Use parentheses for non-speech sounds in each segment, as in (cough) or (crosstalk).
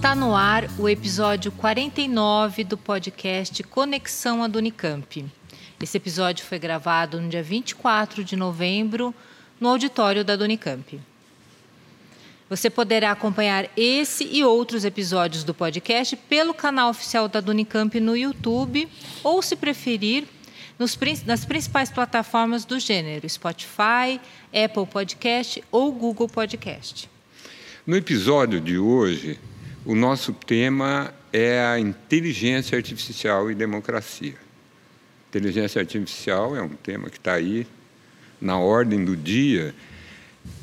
Está no ar o episódio 49 do podcast Conexão ad Unicamp. Esse episódio foi gravado no dia 24 de novembro no auditório da Unicamp. Você poderá acompanhar esse e outros episódios do podcast pelo canal oficial da Unicamp no YouTube ou, se preferir, nos, nas principais plataformas do gênero Spotify, Apple Podcast ou Google Podcast. No episódio de hoje, o nosso tema é a inteligência artificial e democracia. Inteligência artificial é um tema que está aí na ordem do dia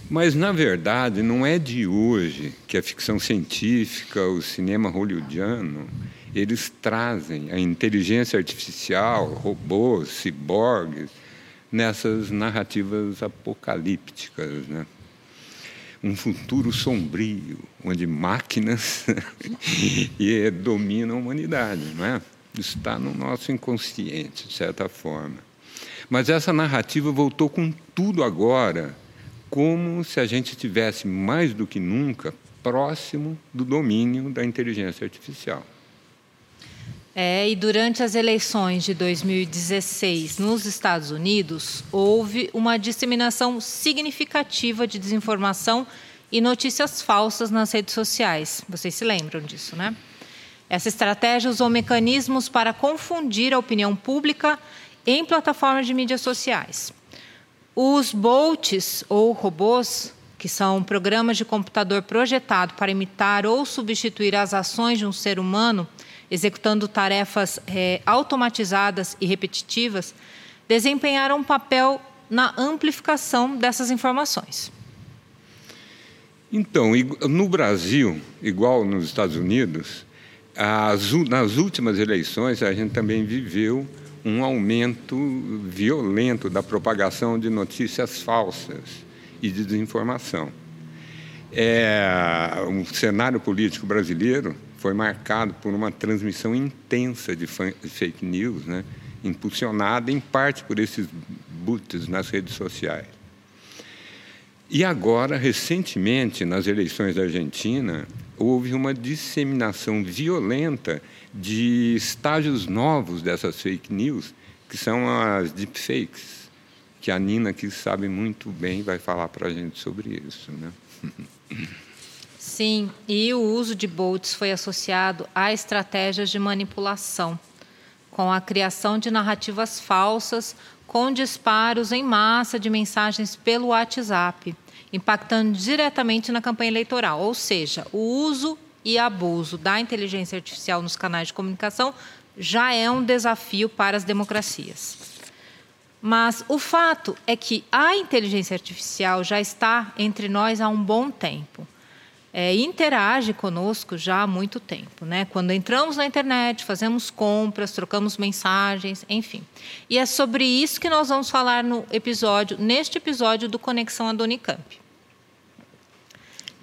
mas, na verdade, não é de hoje que a ficção científica, o cinema hollywoodiano, eles trazem a inteligência artificial, robôs, ciborgues, nessas narrativas apocalípticas. Né? Um futuro sombrio, onde máquinas (laughs) dominam a humanidade. Não é? Está no nosso inconsciente, de certa forma. Mas essa narrativa voltou com tudo agora como se a gente estivesse mais do que nunca próximo do domínio da inteligência artificial. É, e durante as eleições de 2016 nos Estados Unidos, houve uma disseminação significativa de desinformação e notícias falsas nas redes sociais. Vocês se lembram disso, né? Essa estratégia usou mecanismos para confundir a opinião pública em plataformas de mídias sociais. Os bolts ou robôs, que são programas de computador projetado para imitar ou substituir as ações de um ser humano, executando tarefas é, automatizadas e repetitivas, desempenharam um papel na amplificação dessas informações. Então, no Brasil, igual nos Estados Unidos, as, nas últimas eleições a gente também viveu um aumento violento da propagação de notícias falsas e de desinformação. É, o cenário político brasileiro foi marcado por uma transmissão intensa de fake news, né, impulsionada em parte por esses boots nas redes sociais. E agora, recentemente, nas eleições da Argentina, houve uma disseminação violenta de estágios novos dessas fake news, que são as deepfakes, que a Nina, que sabe muito bem, vai falar para a gente sobre isso. Né? (laughs) Sim, e o uso de bots foi associado a estratégias de manipulação, com a criação de narrativas falsas com disparos em massa de mensagens pelo WhatsApp, impactando diretamente na campanha eleitoral, ou seja, o uso e abuso da inteligência artificial nos canais de comunicação já é um desafio para as democracias. Mas o fato é que a inteligência artificial já está entre nós há um bom tempo. É, interage conosco já há muito tempo. Né? Quando entramos na internet, fazemos compras, trocamos mensagens, enfim. E é sobre isso que nós vamos falar no episódio, neste episódio do Conexão Adonicamp.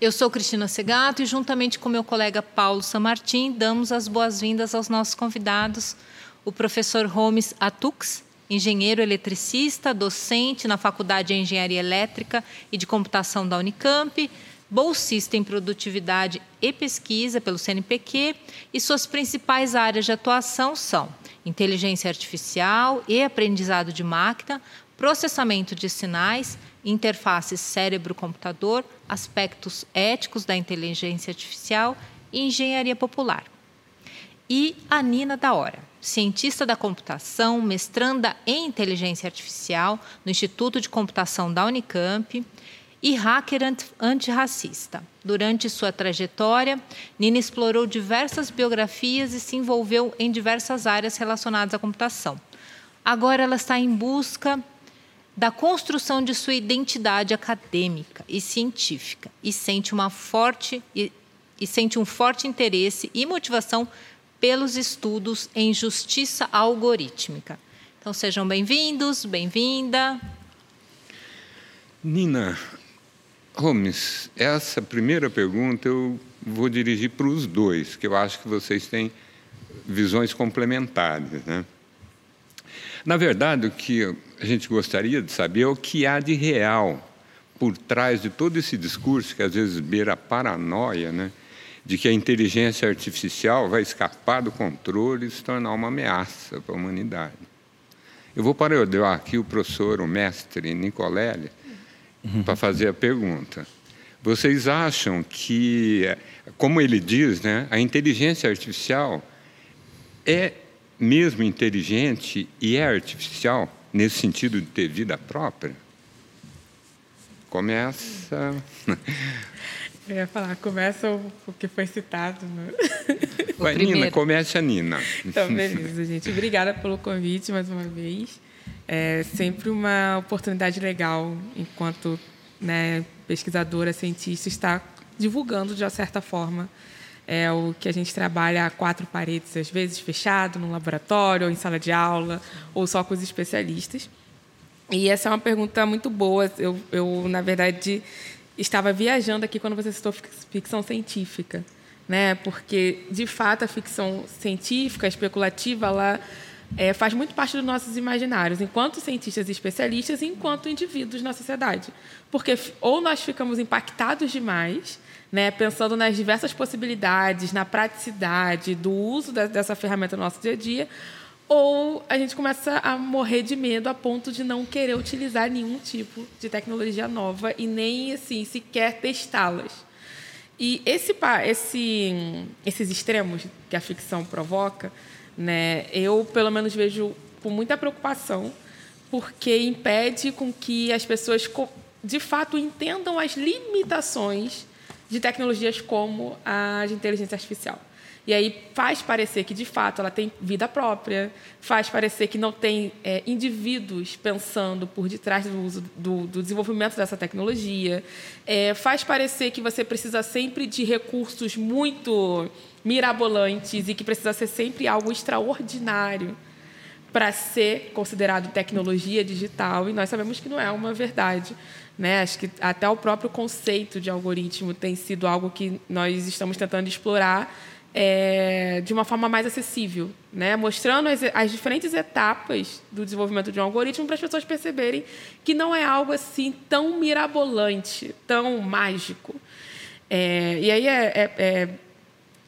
Eu sou Cristina Segato e, juntamente com meu colega Paulo Samartim, damos as boas-vindas aos nossos convidados, o professor Holmes Atux, engenheiro eletricista, docente na Faculdade de Engenharia Elétrica e de Computação da Unicamp, bolsista em produtividade e pesquisa pelo CNPq, e suas principais áreas de atuação são inteligência artificial e aprendizado de máquina, processamento de sinais, interfaces cérebro-computador, aspectos éticos da inteligência artificial e engenharia popular. E a Nina da Hora, cientista da computação, mestranda em inteligência artificial no Instituto de Computação da Unicamp e hacker antirracista. Durante sua trajetória, Nina explorou diversas biografias e se envolveu em diversas áreas relacionadas à computação. Agora ela está em busca da construção de sua identidade acadêmica e científica e sente uma forte e, e sente um forte interesse e motivação pelos estudos em justiça algorítmica. Então sejam bem-vindos, bem-vinda. Nina Holmes, essa primeira pergunta eu vou dirigir para os dois, que eu acho que vocês têm visões complementares, né? Na verdade, o que a gente gostaria de saber é o que há de real por trás de todo esse discurso, que às vezes beira a paranoia, né? de que a inteligência artificial vai escapar do controle e se tornar uma ameaça para a humanidade. Eu vou parodiar aqui o professor, o mestre Nicolelli, uhum. para fazer a pergunta. Vocês acham que, como ele diz, né, a inteligência artificial é mesmo inteligente e é artificial nesse sentido de ter vida própria? Começa. (laughs) Eu ia falar, começa o, o que foi citado. No... Vai, Nina, comece a Nina. Então, (laughs) beleza, gente. Obrigada pelo convite mais uma vez. É sempre uma oportunidade legal, enquanto né, pesquisadora, cientista, estar divulgando, de uma certa forma, é o que a gente trabalha a quatro paredes, às vezes fechado, num laboratório, ou em sala de aula, ou só com os especialistas. E essa é uma pergunta muito boa. Eu, eu na verdade, estava viajando aqui quando você citou ficção científica, né? Porque de fato a ficção científica, especulativa, ela é, faz muito parte dos nossos imaginários, enquanto cientistas e especialistas, e enquanto indivíduos na sociedade, porque ou nós ficamos impactados demais, né? Pensando nas diversas possibilidades, na praticidade do uso dessa ferramenta no nosso dia a dia ou a gente começa a morrer de medo a ponto de não querer utilizar nenhum tipo de tecnologia nova e nem assim sequer testá-las. E esse, esse, esses extremos que a ficção provoca, né, eu pelo menos vejo com muita preocupação, porque impede com que as pessoas de fato entendam as limitações de tecnologias como a de inteligência artificial. E aí faz parecer que, de fato, ela tem vida própria, faz parecer que não tem é, indivíduos pensando por detrás do, uso, do, do desenvolvimento dessa tecnologia, é, faz parecer que você precisa sempre de recursos muito mirabolantes e que precisa ser sempre algo extraordinário para ser considerado tecnologia digital, e nós sabemos que não é uma verdade. Né? Acho que até o próprio conceito de algoritmo tem sido algo que nós estamos tentando explorar é, de uma forma mais acessível, né? mostrando as, as, diferentes etapas do desenvolvimento de um algoritmo para as pessoas perceberem que não é algo assim tão mirabolante, tão mágico. É, e aí, é, é, é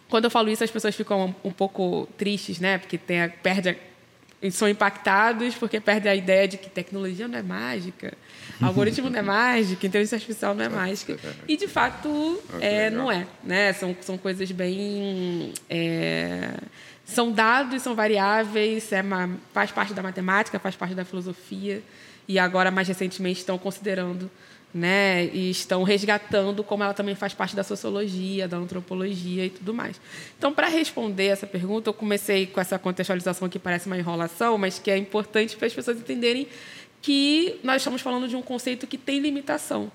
quando eu falo isso, as pessoas ficam um, um pouco tristes, né? porque tem a, perde a, são impactados porque perdem a ideia de que tecnologia não é mágica, (laughs) algoritmo não é mágica, inteligência artificial não é mágica. E, de fato, é, não é. Né? São, são coisas bem... É, são dados, são variáveis, é uma, faz parte da matemática, faz parte da filosofia, e agora, mais recentemente, estão considerando né? E estão resgatando como ela também faz parte da sociologia, da antropologia e tudo mais. Então, para responder essa pergunta, eu comecei com essa contextualização que parece uma enrolação, mas que é importante para as pessoas entenderem que nós estamos falando de um conceito que tem limitação,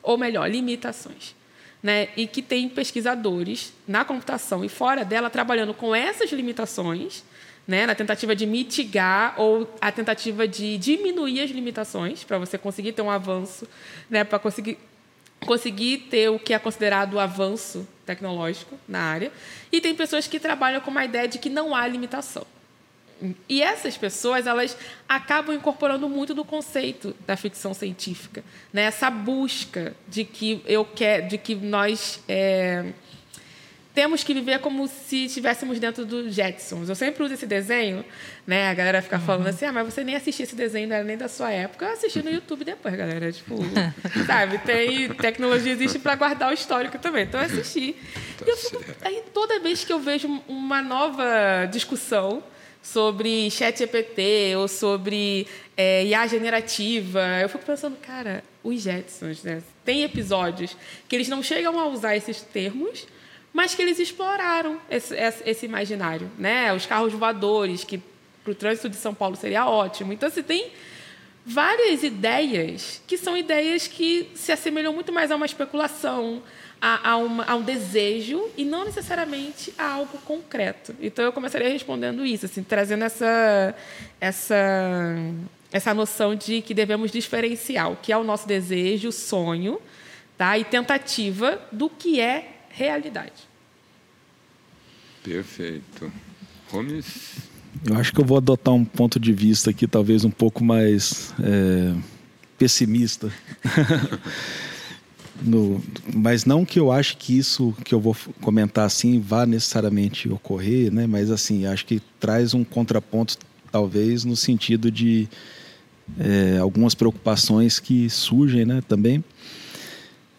ou melhor, limitações. Né, e que tem pesquisadores na computação e fora dela trabalhando com essas limitações né, na tentativa de mitigar ou a tentativa de diminuir as limitações para você conseguir ter um avanço, né, para conseguir conseguir ter o que é considerado avanço tecnológico na área. E tem pessoas que trabalham com uma ideia de que não há limitação. E essas pessoas elas acabam incorporando muito do conceito da ficção científica, né? Essa busca de que eu quero, de que nós é, temos que viver como se estivéssemos dentro do Jetsons. Eu sempre uso esse desenho, né? A galera fica falando assim, ah, mas você nem assistiu esse desenho, não era nem da sua época. Eu assisti no (laughs) YouTube depois, galera. Tipo, sabe? Tem tecnologia existe para guardar o histórico também. Então eu assisti. Tá e eu fico, aí toda vez que eu vejo uma nova discussão sobre chat GPT ou sobre é, IA generativa, eu fico pensando, cara, os Jetsons, né? Tem episódios que eles não chegam a usar esses termos, mas que eles exploraram esse, esse imaginário. Né? Os carros voadores, que para o trânsito de São Paulo seria ótimo. Então, você tem várias ideias que são ideias que se assemelham muito mais a uma especulação, a, a, uma, a, um desejo e não necessariamente a algo concreto. Então eu começaria respondendo isso, assim, trazendo essa, essa, essa noção de que devemos diferenciar o que é o nosso desejo, sonho, tá? e tentativa do que é realidade. Perfeito. Gomes? Eu acho que eu vou adotar um ponto de vista aqui, talvez um pouco mais é, pessimista. (laughs) no, mas não que eu ache que isso que eu vou comentar assim vá necessariamente ocorrer, né? Mas assim, acho que traz um contraponto talvez no sentido de é, algumas preocupações que surgem, né? Também.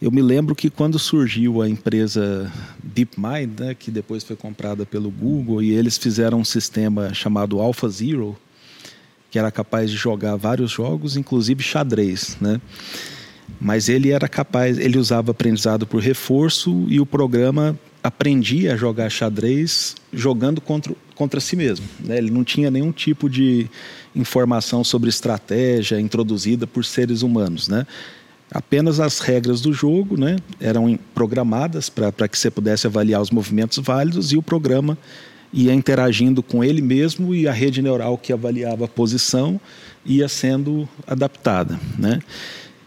Eu me lembro que quando surgiu a empresa DeepMind, né, que depois foi comprada pelo Google, e eles fizeram um sistema chamado AlphaZero, que era capaz de jogar vários jogos, inclusive xadrez, né? Mas ele era capaz, ele usava aprendizado por reforço e o programa aprendia a jogar xadrez jogando contra, contra si mesmo. Né? Ele não tinha nenhum tipo de informação sobre estratégia introduzida por seres humanos, né? Apenas as regras do jogo né, eram programadas para que você pudesse avaliar os movimentos válidos e o programa ia interagindo com ele mesmo e a rede neural que avaliava a posição ia sendo adaptada. Né?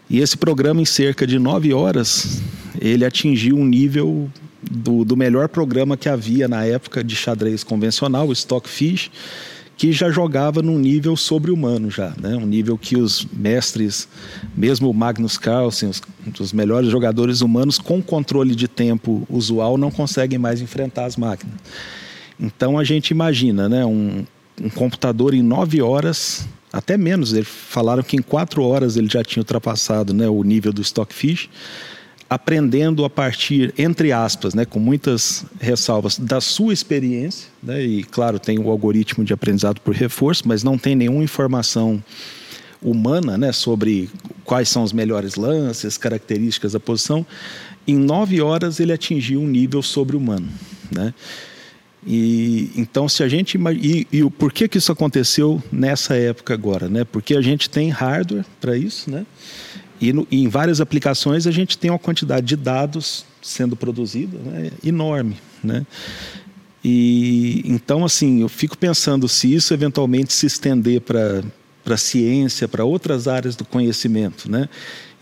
E esse programa, em cerca de nove horas, ele atingiu um nível do, do melhor programa que havia na época de xadrez convencional, o Stockfish, que já jogava num nível sobre-humano já, né? um nível que os mestres, mesmo o Magnus Carlsen, os, os melhores jogadores humanos com controle de tempo usual não conseguem mais enfrentar as máquinas. Então a gente imagina, né, um, um computador em nove horas, até menos, eles falaram que em quatro horas ele já tinha ultrapassado né, o nível do Stockfish, aprendendo a partir, entre aspas, né, com muitas ressalvas, da sua experiência, né, e claro, tem o algoritmo de aprendizado por reforço, mas não tem nenhuma informação humana né, sobre quais são os melhores lances, características da posição. Em nove horas ele atingiu um nível sobre-humano. Né? E então se a gente e, e por que que isso aconteceu nessa época agora, né? Porque a gente tem hardware para isso, né? E, no, e, em várias aplicações a gente tem uma quantidade de dados sendo produzida né, enorme, né? E então assim eu fico pensando se isso eventualmente se estender para para a ciência, para outras áreas do conhecimento, né?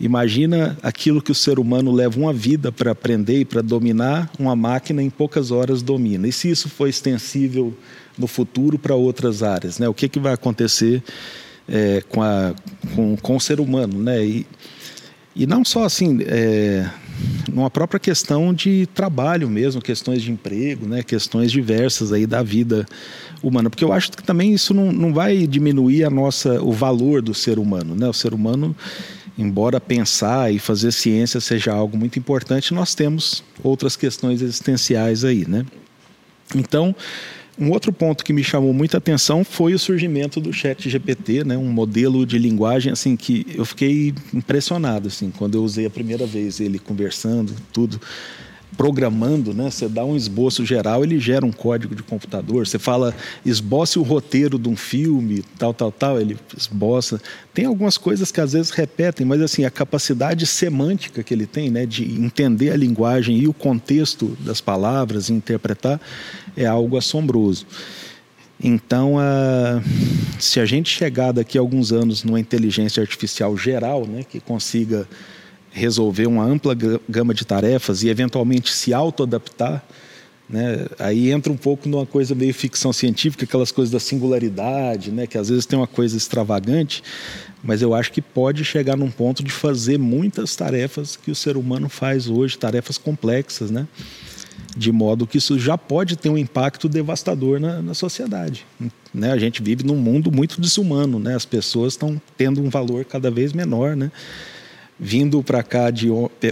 Imagina aquilo que o ser humano leva uma vida para aprender e para dominar, uma máquina em poucas horas domina. E se isso for extensível no futuro para outras áreas, né? O que que vai acontecer é, com, a, com, com o ser humano, né? E, e não só assim, é, numa própria questão de trabalho mesmo, questões de emprego, né? questões diversas aí da vida humana. Porque eu acho que também isso não, não vai diminuir a nossa, o valor do ser humano. Né? O ser humano, embora pensar e fazer ciência seja algo muito importante, nós temos outras questões existenciais aí. Né? Então, um outro ponto que me chamou muita atenção foi o surgimento do Chat GPT, né? um modelo de linguagem assim que eu fiquei impressionado assim quando eu usei a primeira vez ele conversando, tudo programando, né? Você dá um esboço geral, ele gera um código de computador. Você fala, esboce o roteiro de um filme, tal, tal, tal, ele esboça. Tem algumas coisas que às vezes repetem, mas assim, a capacidade semântica que ele tem, né, de entender a linguagem e o contexto das palavras e interpretar é algo assombroso. Então, a, se a gente chegar daqui a alguns anos numa inteligência artificial geral, né, que consiga resolver uma ampla gama de tarefas e eventualmente se autoadaptar, né? Aí entra um pouco numa coisa meio ficção científica, aquelas coisas da singularidade, né? Que às vezes tem uma coisa extravagante, mas eu acho que pode chegar num ponto de fazer muitas tarefas que o ser humano faz hoje, tarefas complexas, né? De modo que isso já pode ter um impacto devastador na, na sociedade. Né? A gente vive num mundo muito desumano, né? As pessoas estão tendo um valor cada vez menor, né? Vindo para cá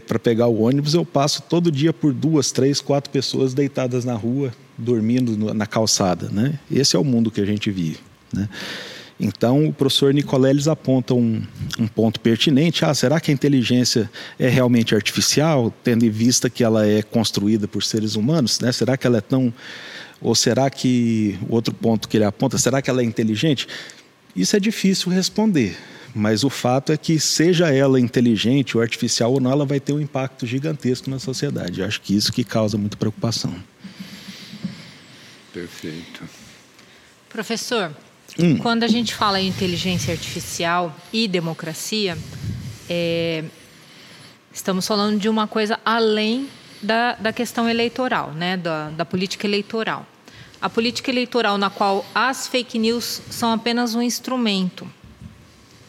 para pegar o ônibus, eu passo todo dia por duas, três, quatro pessoas deitadas na rua, dormindo na calçada. Né? Esse é o mundo que a gente vive. Né? Então, o professor Nicoleles aponta um, um, ponto pertinente. Ah, será que a inteligência é realmente artificial, tendo em vista que ela é construída por seres humanos? Né? Será que ela é tão. Ou será que. Outro ponto que ele aponta, será que ela é inteligente? Isso é difícil responder. Mas o fato é que, seja ela inteligente ou artificial ou não, ela vai ter um impacto gigantesco na sociedade. Eu acho que isso que causa muita preocupação. Perfeito. Professor, hum. quando a gente fala em inteligência artificial e democracia, é, estamos falando de uma coisa além da, da questão eleitoral, né, da, da política eleitoral. A política eleitoral na qual as fake news são apenas um instrumento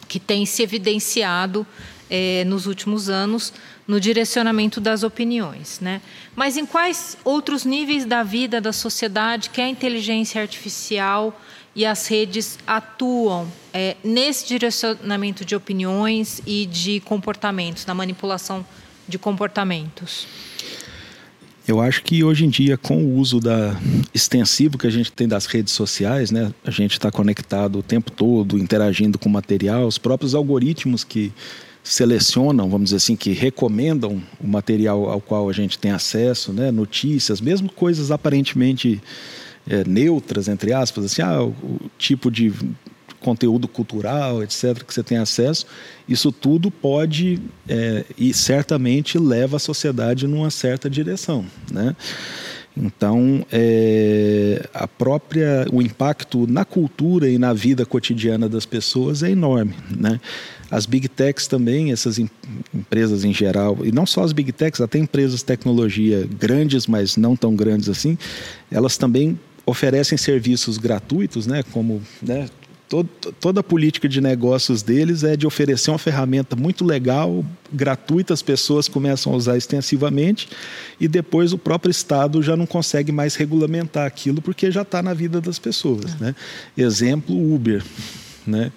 que tem se evidenciado é, nos últimos anos no direcionamento das opiniões. Né? Mas em quais outros níveis da vida da sociedade que a inteligência artificial e as redes atuam é, nesse direcionamento de opiniões e de comportamentos, na manipulação de comportamentos? Eu acho que hoje em dia, com o uso da extensivo que a gente tem das redes sociais, né, a gente está conectado o tempo todo, interagindo com material, os próprios algoritmos que selecionam, vamos dizer assim, que recomendam o material ao qual a gente tem acesso, né, notícias, mesmo coisas aparentemente é, neutras, entre aspas, assim, ah, o tipo de conteúdo cultural, etc., que você tem acesso, isso tudo pode é, e certamente leva a sociedade numa certa direção, né? Então, é, a própria, o impacto na cultura e na vida cotidiana das pessoas é enorme, né? As big techs também, essas em, empresas em geral, e não só as big techs, até empresas de tecnologia grandes, mas não tão grandes assim, elas também oferecem serviços gratuitos, né, como né, todo, toda a política de negócios deles é de oferecer uma ferramenta muito legal, gratuita, as pessoas começam a usar extensivamente e depois o próprio Estado já não consegue mais regulamentar aquilo porque já está na vida das pessoas. Né? Exemplo, Uber. Né?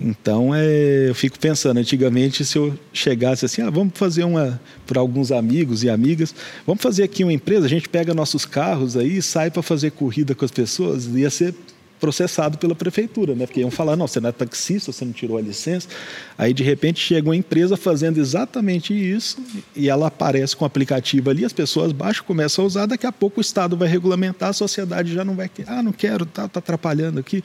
Então, é, eu fico pensando, antigamente, se eu chegasse assim, ah, vamos fazer uma, para alguns amigos e amigas, vamos fazer aqui uma empresa, a gente pega nossos carros aí sai para fazer corrida com as pessoas, ia ser processado pela prefeitura, né? Porque iam falar, não, você não é taxista, você não tirou a licença. Aí, de repente, chega uma empresa fazendo exatamente isso e ela aparece com o aplicativo ali, as pessoas baixam, começam a usar, daqui a pouco o Estado vai regulamentar, a sociedade já não vai... Ah, não quero, tá, tá atrapalhando aqui.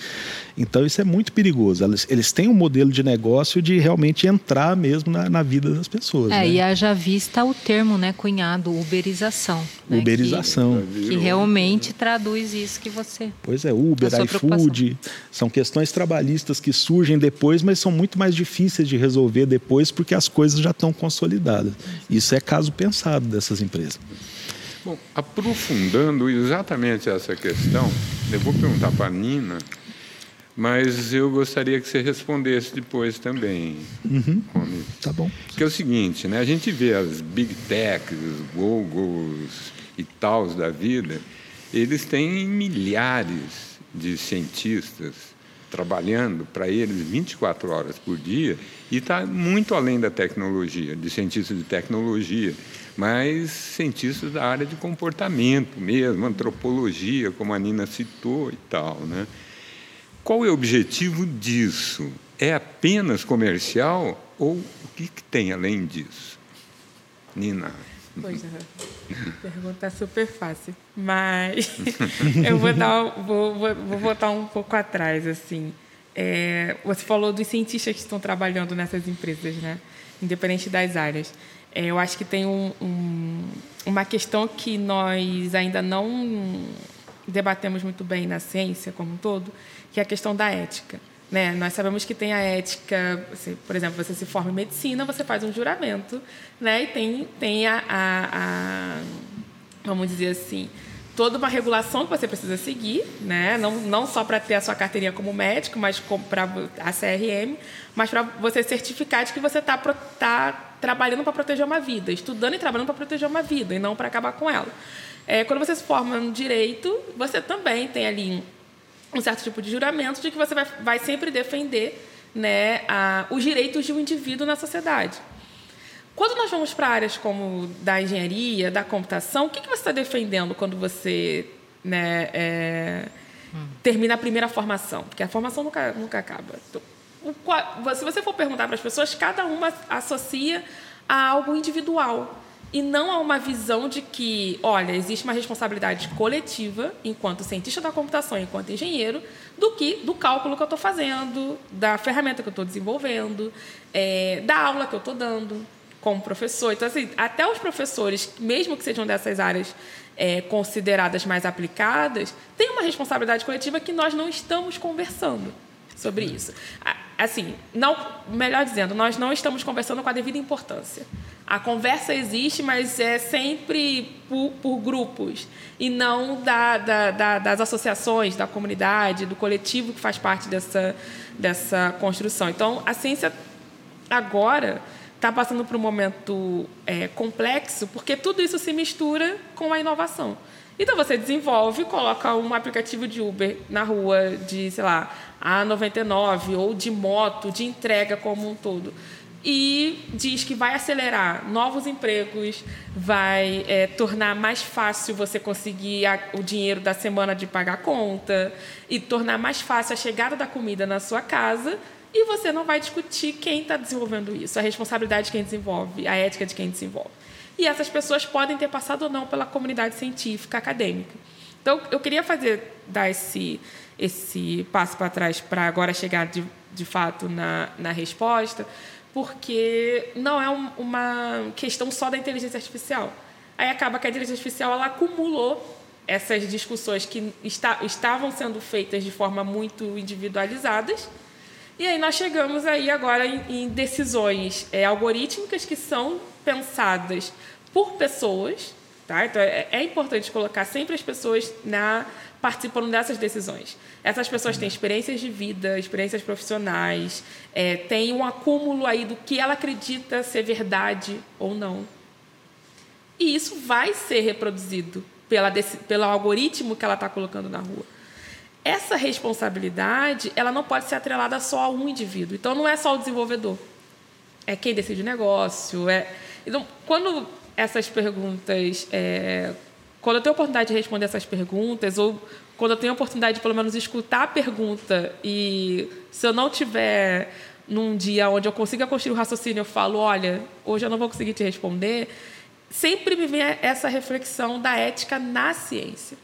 Então, isso é muito perigoso. Eles, eles têm um modelo de negócio de realmente entrar mesmo na, na vida das pessoas. É, né? e haja vista o termo, né, cunhado, uberização. Né? Uberização. Que, que realmente traduz isso que você... Pois é, Uber, iPhone, saúde, são questões trabalhistas que surgem depois, mas são muito mais difíceis de resolver depois porque as coisas já estão consolidadas. Isso é caso pensado dessas empresas. Bom, aprofundando exatamente essa questão, eu vou perguntar para a Nina, mas eu gostaria que você respondesse depois também, uhum. Tá bom. Que é o seguinte, né? A gente vê as big techs, os Googles e tals da vida, eles têm milhares de cientistas trabalhando para eles 24 horas por dia e está muito além da tecnologia, de cientistas de tecnologia, mas cientistas da área de comportamento mesmo, antropologia, como a Nina citou e tal. Né? Qual é o objetivo disso? É apenas comercial ou o que, que tem além disso? Nina. Pois é. Pergunta super fácil. Mas (laughs) eu vou, dar, vou, vou, vou voltar um pouco atrás. assim. É, você falou dos cientistas que estão trabalhando nessas empresas, né? independente das áreas. É, eu acho que tem um, um, uma questão que nós ainda não debatemos muito bem na ciência como um todo, que é a questão da ética. Né? Nós sabemos que tem a ética, por exemplo, você se forma em medicina, você faz um juramento, né? e tem, tem a, a, a, vamos dizer assim, toda uma regulação que você precisa seguir, né? não, não só para ter a sua carteirinha como médico, mas para a CRM, mas para você certificar de que você está tá trabalhando para proteger uma vida, estudando e trabalhando para proteger uma vida, e não para acabar com ela. É, quando você se forma no direito, você também tem ali um certo tipo de juramento de que você vai, vai sempre defender né, a, os direitos de um indivíduo na sociedade. Quando nós vamos para áreas como da engenharia, da computação, o que, que você está defendendo quando você né, é, hum. termina a primeira formação? Porque a formação nunca, nunca acaba. Então, o, se você for perguntar para as pessoas, cada uma associa a algo individual e não há uma visão de que, olha, existe uma responsabilidade coletiva, enquanto cientista da computação, enquanto engenheiro, do que do cálculo que eu estou fazendo, da ferramenta que eu estou desenvolvendo, é, da aula que eu estou dando como professor. Então, assim, até os professores, mesmo que sejam dessas áreas é, consideradas mais aplicadas, têm uma responsabilidade coletiva que nós não estamos conversando sobre isso. Assim, não, melhor dizendo, nós não estamos conversando com a devida importância. A conversa existe, mas é sempre por, por grupos e não da, da, da, das associações, da comunidade, do coletivo que faz parte dessa, dessa construção. Então, a ciência agora está passando por um momento é, complexo, porque tudo isso se mistura com a inovação. Então você desenvolve, coloca um aplicativo de Uber na rua de, sei lá, A99 ou de moto, de entrega como um todo. E diz que vai acelerar novos empregos, vai é, tornar mais fácil você conseguir a, o dinheiro da semana de pagar a conta e tornar mais fácil a chegada da comida na sua casa e você não vai discutir quem está desenvolvendo isso, a responsabilidade de quem desenvolve, a ética de quem desenvolve. E essas pessoas podem ter passado ou não pela comunidade científica, acadêmica. Então, eu queria fazer, dar esse, esse passo para trás para agora chegar de, de fato na, na resposta, porque não é um, uma questão só da inteligência artificial. Aí acaba que a inteligência artificial ela acumulou essas discussões que está, estavam sendo feitas de forma muito individualizadas e aí nós chegamos aí agora em, em decisões é, algorítmicas que são pensadas por pessoas, tá? Então é, é, importante colocar sempre as pessoas na participando dessas decisões. Essas pessoas têm experiências de vida, experiências profissionais, é, têm um acúmulo aí do que ela acredita ser verdade ou não. E isso vai ser reproduzido pela, pelo algoritmo que ela está colocando na rua essa responsabilidade ela não pode ser atrelada só a um indivíduo. Então, não é só o desenvolvedor. É quem decide o negócio. É... Então, quando essas perguntas... É... Quando eu tenho a oportunidade de responder essas perguntas, ou quando eu tenho a oportunidade de, pelo menos, escutar a pergunta e se eu não tiver num dia onde eu consiga construir o raciocínio, eu falo, olha, hoje eu não vou conseguir te responder, sempre me vem essa reflexão da ética na ciência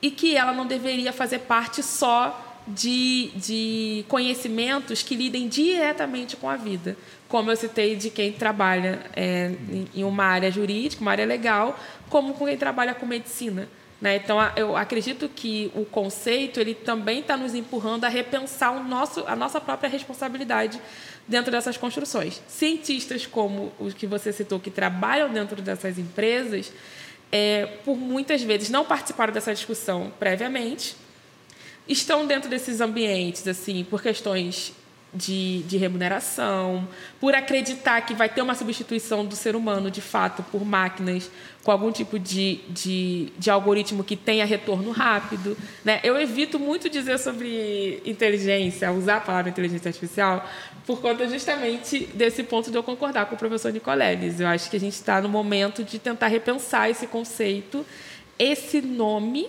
e que ela não deveria fazer parte só de, de conhecimentos que lidem diretamente com a vida. Como eu citei de quem trabalha é, em uma área jurídica, uma área legal, como com quem trabalha com medicina. Né? Então, eu acredito que o conceito ele também está nos empurrando a repensar o nosso, a nossa própria responsabilidade dentro dessas construções. Cientistas como os que você citou, que trabalham dentro dessas empresas, é, por muitas vezes não participaram dessa discussão previamente, estão dentro desses ambientes assim por questões de, de, remuneração, por acreditar que vai ter uma substituição do ser humano, de fato, por máquinas com algum tipo de, de, de algoritmo que tenha retorno rápido. Né? Eu evito muito dizer sobre inteligência, usar a palavra inteligência artificial, por conta justamente desse ponto de eu concordar com o professor Nicoleles. Eu acho que a gente está no momento de tentar repensar esse conceito, esse nome,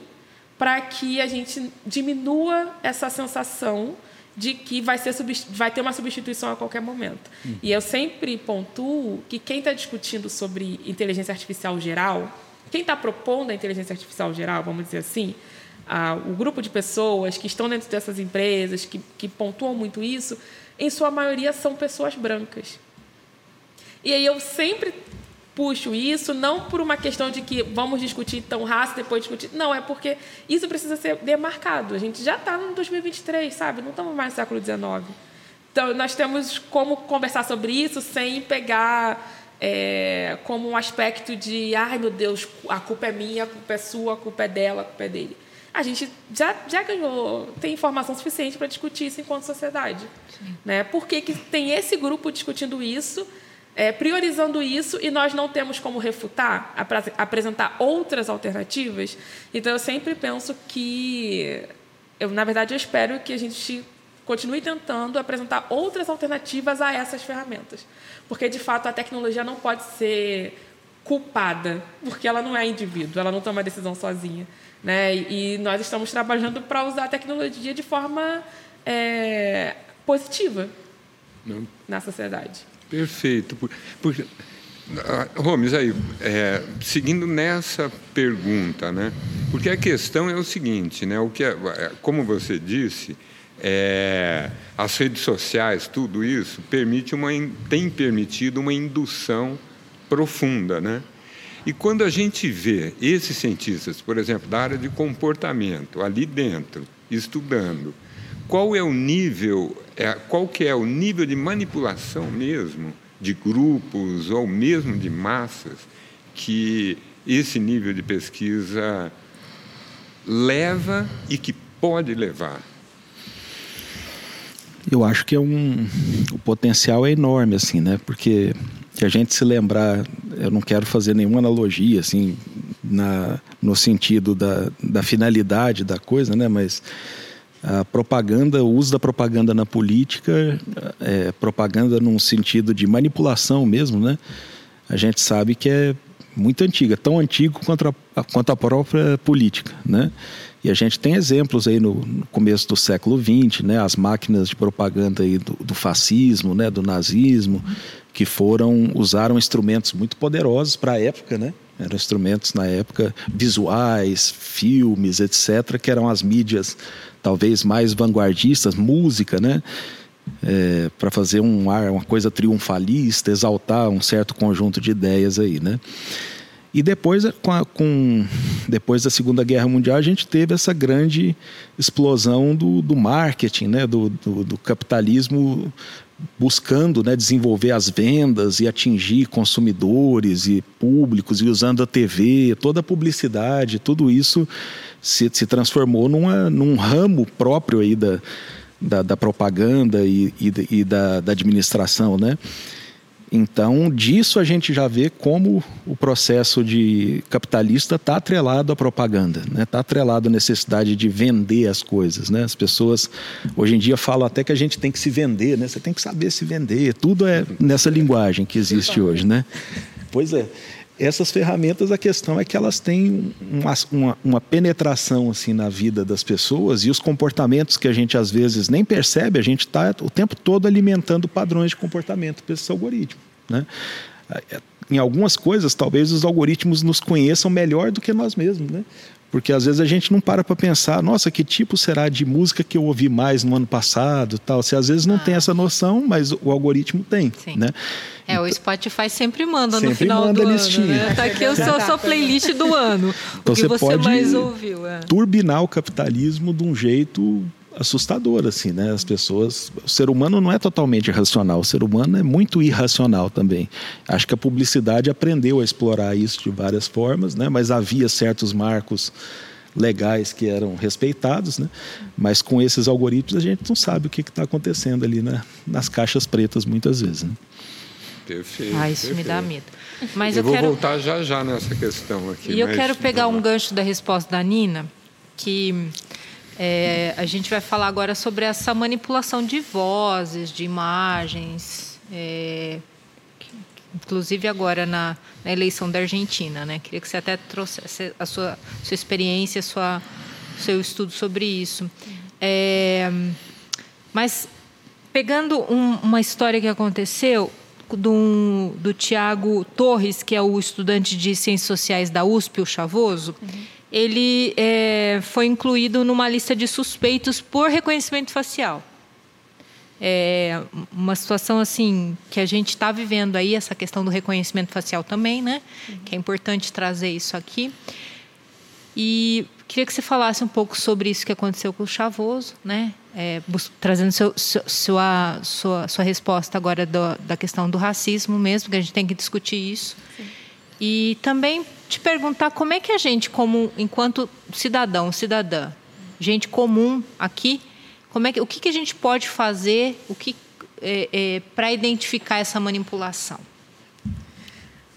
para que a gente diminua essa sensação de que vai, ser, vai ter uma substituição a qualquer momento. Hum. E eu sempre pontuo que quem está discutindo sobre inteligência artificial geral, quem está propondo a inteligência artificial geral, vamos dizer assim, ah, o grupo de pessoas que estão dentro dessas empresas, que, que pontuam muito isso, em sua maioria são pessoas brancas. E aí eu sempre puxo isso, não por uma questão de que vamos discutir então raça, depois discutir. Não, é porque isso precisa ser demarcado. A gente já está no 2023, sabe? Não estamos mais no século XIX. Então, nós temos como conversar sobre isso sem pegar é, como um aspecto de, ai meu Deus, a culpa é minha, a culpa é sua, a culpa é dela, a culpa é dele. A gente já, já ganhou, tem informação suficiente para discutir isso enquanto sociedade. Né? Por que, que tem esse grupo discutindo isso? É, priorizando isso e nós não temos como refutar, apresentar outras alternativas. Então, eu sempre penso que, eu, na verdade, eu espero que a gente continue tentando apresentar outras alternativas a essas ferramentas. Porque, de fato, a tecnologia não pode ser culpada, porque ela não é indivíduo, ela não toma decisão sozinha. Né? E nós estamos trabalhando para usar a tecnologia de forma é, positiva não. na sociedade. Perfeito. Por, por, Gomes, aí, é, seguindo nessa pergunta, né? Porque a questão é o seguinte, né? O que é, é, como você disse, é, as redes sociais, tudo isso permite uma, tem permitido uma indução profunda, né? E quando a gente vê esses cientistas, por exemplo, da área de comportamento, ali dentro, estudando, qual é o nível, é, qual que é o nível de manipulação mesmo de grupos ou mesmo de massas que esse nível de pesquisa leva e que pode levar. Eu acho que é um, o potencial é enorme, assim, né? Porque que a gente se lembrar, eu não quero fazer nenhuma analogia, assim, na, no sentido da, da finalidade da coisa, né? Mas a propaganda, o uso da propaganda na política, é, propaganda num sentido de manipulação mesmo, né? A gente sabe que é muito antiga, tão antigo quanto a, quanto a própria política, né? E a gente tem exemplos aí no, no começo do século XX, né? As máquinas de propaganda aí do, do fascismo, né? Do nazismo, que foram usaram instrumentos muito poderosos para a época, né? Eram instrumentos na época visuais, filmes, etc., que eram as mídias talvez mais vanguardistas, música, né? É, para fazer um ar, uma coisa triunfalista, exaltar um certo conjunto de ideias aí, né? E depois, com, a, com, depois da Segunda Guerra Mundial, a gente teve essa grande explosão do, do marketing, né? do, do, do capitalismo buscando né, desenvolver as vendas e atingir consumidores e públicos e usando a TV, toda a publicidade, tudo isso se, se transformou numa, num ramo próprio aí da, da, da propaganda e, e, e da, da administração, né? Então, disso a gente já vê como o processo de capitalista está atrelado à propaganda, está né? Tá atrelado à necessidade de vender as coisas. Né? As pessoas hoje em dia falam até que a gente tem que se vender, né? você tem que saber se vender, tudo é nessa linguagem que existe hoje. Né? Pois é. Essas ferramentas, a questão é que elas têm uma, uma, uma, penetração assim na vida das pessoas e os comportamentos que a gente às vezes nem percebe, a gente está o tempo todo alimentando padrões de comportamento para esse algoritmo. Né? Em algumas coisas, talvez os algoritmos nos conheçam melhor do que nós mesmos. Né? Porque às vezes a gente não para para pensar, nossa, que tipo será de música que eu ouvi mais no ano passado, tal. Você às vezes não ah. tem essa noção, mas o algoritmo tem, Sim. né? É, o Spotify sempre manda sempre no final manda do listinha. ano, né? Tá aqui a sua, sua playlist do ano. Então o que você, você mais ouviu. É. Turbinar o capitalismo de um jeito assustador assim, né? As pessoas, o ser humano não é totalmente racional, o ser humano é muito irracional também. Acho que a publicidade aprendeu a explorar isso de várias formas, né? Mas havia certos marcos legais que eram respeitados, né? Mas com esses algoritmos a gente não sabe o que está acontecendo ali né? nas caixas pretas muitas vezes. Né? Perfeito. Ah, isso perfeito. me dá medo. Mas eu, eu vou quero... voltar já já nessa questão aqui. E eu quero pegar um gancho da resposta da Nina, que é, a gente vai falar agora sobre essa manipulação de vozes, de imagens, é, inclusive agora na, na, eleição da Argentina, né? Queria que você até trouxesse a sua, sua experiência, sua, seu estudo sobre isso. É, mas pegando um, uma história que aconteceu do, do Tiago Torres, que é o estudante de Ciências Sociais da USP, o Chavoso, uhum ele é, foi incluído numa lista de suspeitos por reconhecimento facial. É uma situação assim que a gente está vivendo aí essa questão do reconhecimento facial também, né? Uhum. Que é importante trazer isso aqui. E queria que você falasse um pouco sobre isso que aconteceu com o Chavoso, né? É, trazendo seu, sua, sua, sua resposta agora do, da questão do racismo mesmo, que a gente tem que discutir isso. Sim. E também te perguntar como é que a gente, como enquanto cidadão, cidadã, gente comum aqui, como é que, o que, que a gente pode fazer, o que é, é, para identificar essa manipulação?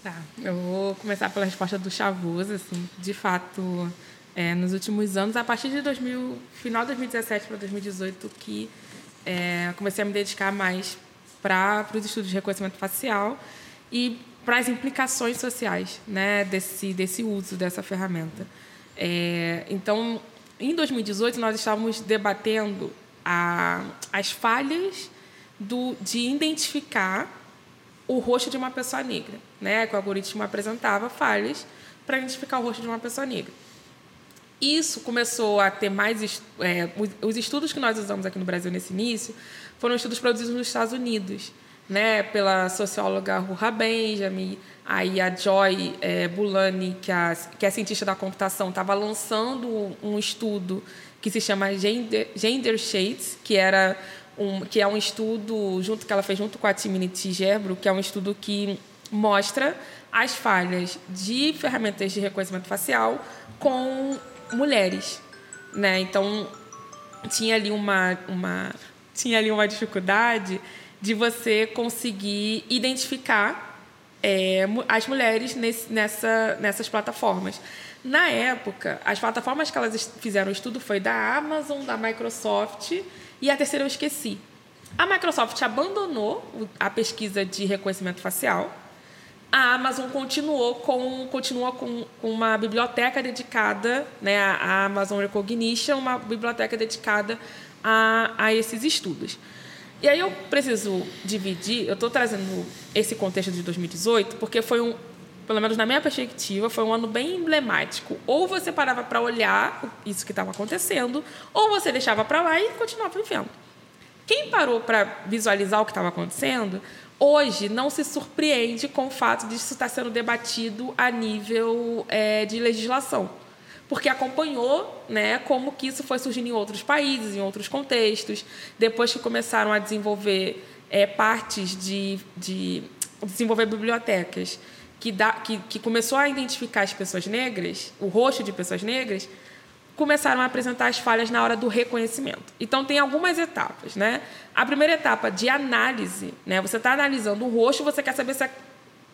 Tá, eu vou começar pela resposta do Chavuz, assim, de fato, é, nos últimos anos, a partir de 2000, final de 2017 para 2018, que é, comecei a me dedicar mais para os estudos de reconhecimento facial e para as implicações sociais né, desse, desse uso dessa ferramenta. É, então, em 2018, nós estávamos debatendo a, as falhas do, de identificar o rosto de uma pessoa negra. Né? Que o algoritmo apresentava falhas para identificar o rosto de uma pessoa negra. Isso começou a ter mais. É, os estudos que nós usamos aqui no Brasil nesse início foram estudos produzidos nos Estados Unidos né, pela socióloga Ruha Benjamin, aí a Joy é, Bulani, que, a, que é cientista da computação, estava lançando um estudo que se chama Gender, Gender Shades, que era um, que é um estudo junto que ela fez junto com a Timothy Gerbro, que é um estudo que mostra as falhas de ferramentas de reconhecimento facial com mulheres, né? Então tinha ali uma uma tinha ali uma dificuldade de você conseguir identificar é, as mulheres nesse, nessa, nessas plataformas. Na época, as plataformas que elas fizeram o estudo foi da Amazon, da Microsoft e a terceira eu esqueci. A Microsoft abandonou a pesquisa de reconhecimento facial. A Amazon continuou com, continua com, uma biblioteca dedicada, né, a Amazon Recognition, uma biblioteca dedicada a, a esses estudos. E aí eu preciso dividir, eu estou trazendo esse contexto de 2018, porque foi um, pelo menos na minha perspectiva, foi um ano bem emblemático. Ou você parava para olhar isso que estava acontecendo, ou você deixava para lá e continuava vivendo. Quem parou para visualizar o que estava acontecendo, hoje não se surpreende com o fato disso estar sendo debatido a nível é, de legislação porque acompanhou né, como que isso foi surgindo em outros países, em outros contextos. Depois que começaram a desenvolver é, partes de, de desenvolver bibliotecas que, dá, que, que começou a identificar as pessoas negras, o rosto de pessoas negras, começaram a apresentar as falhas na hora do reconhecimento. Então tem algumas etapas, né? A primeira etapa de análise, né? Você está analisando o rosto, você quer saber se,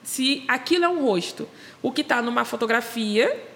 se aquilo é um rosto. O que está numa fotografia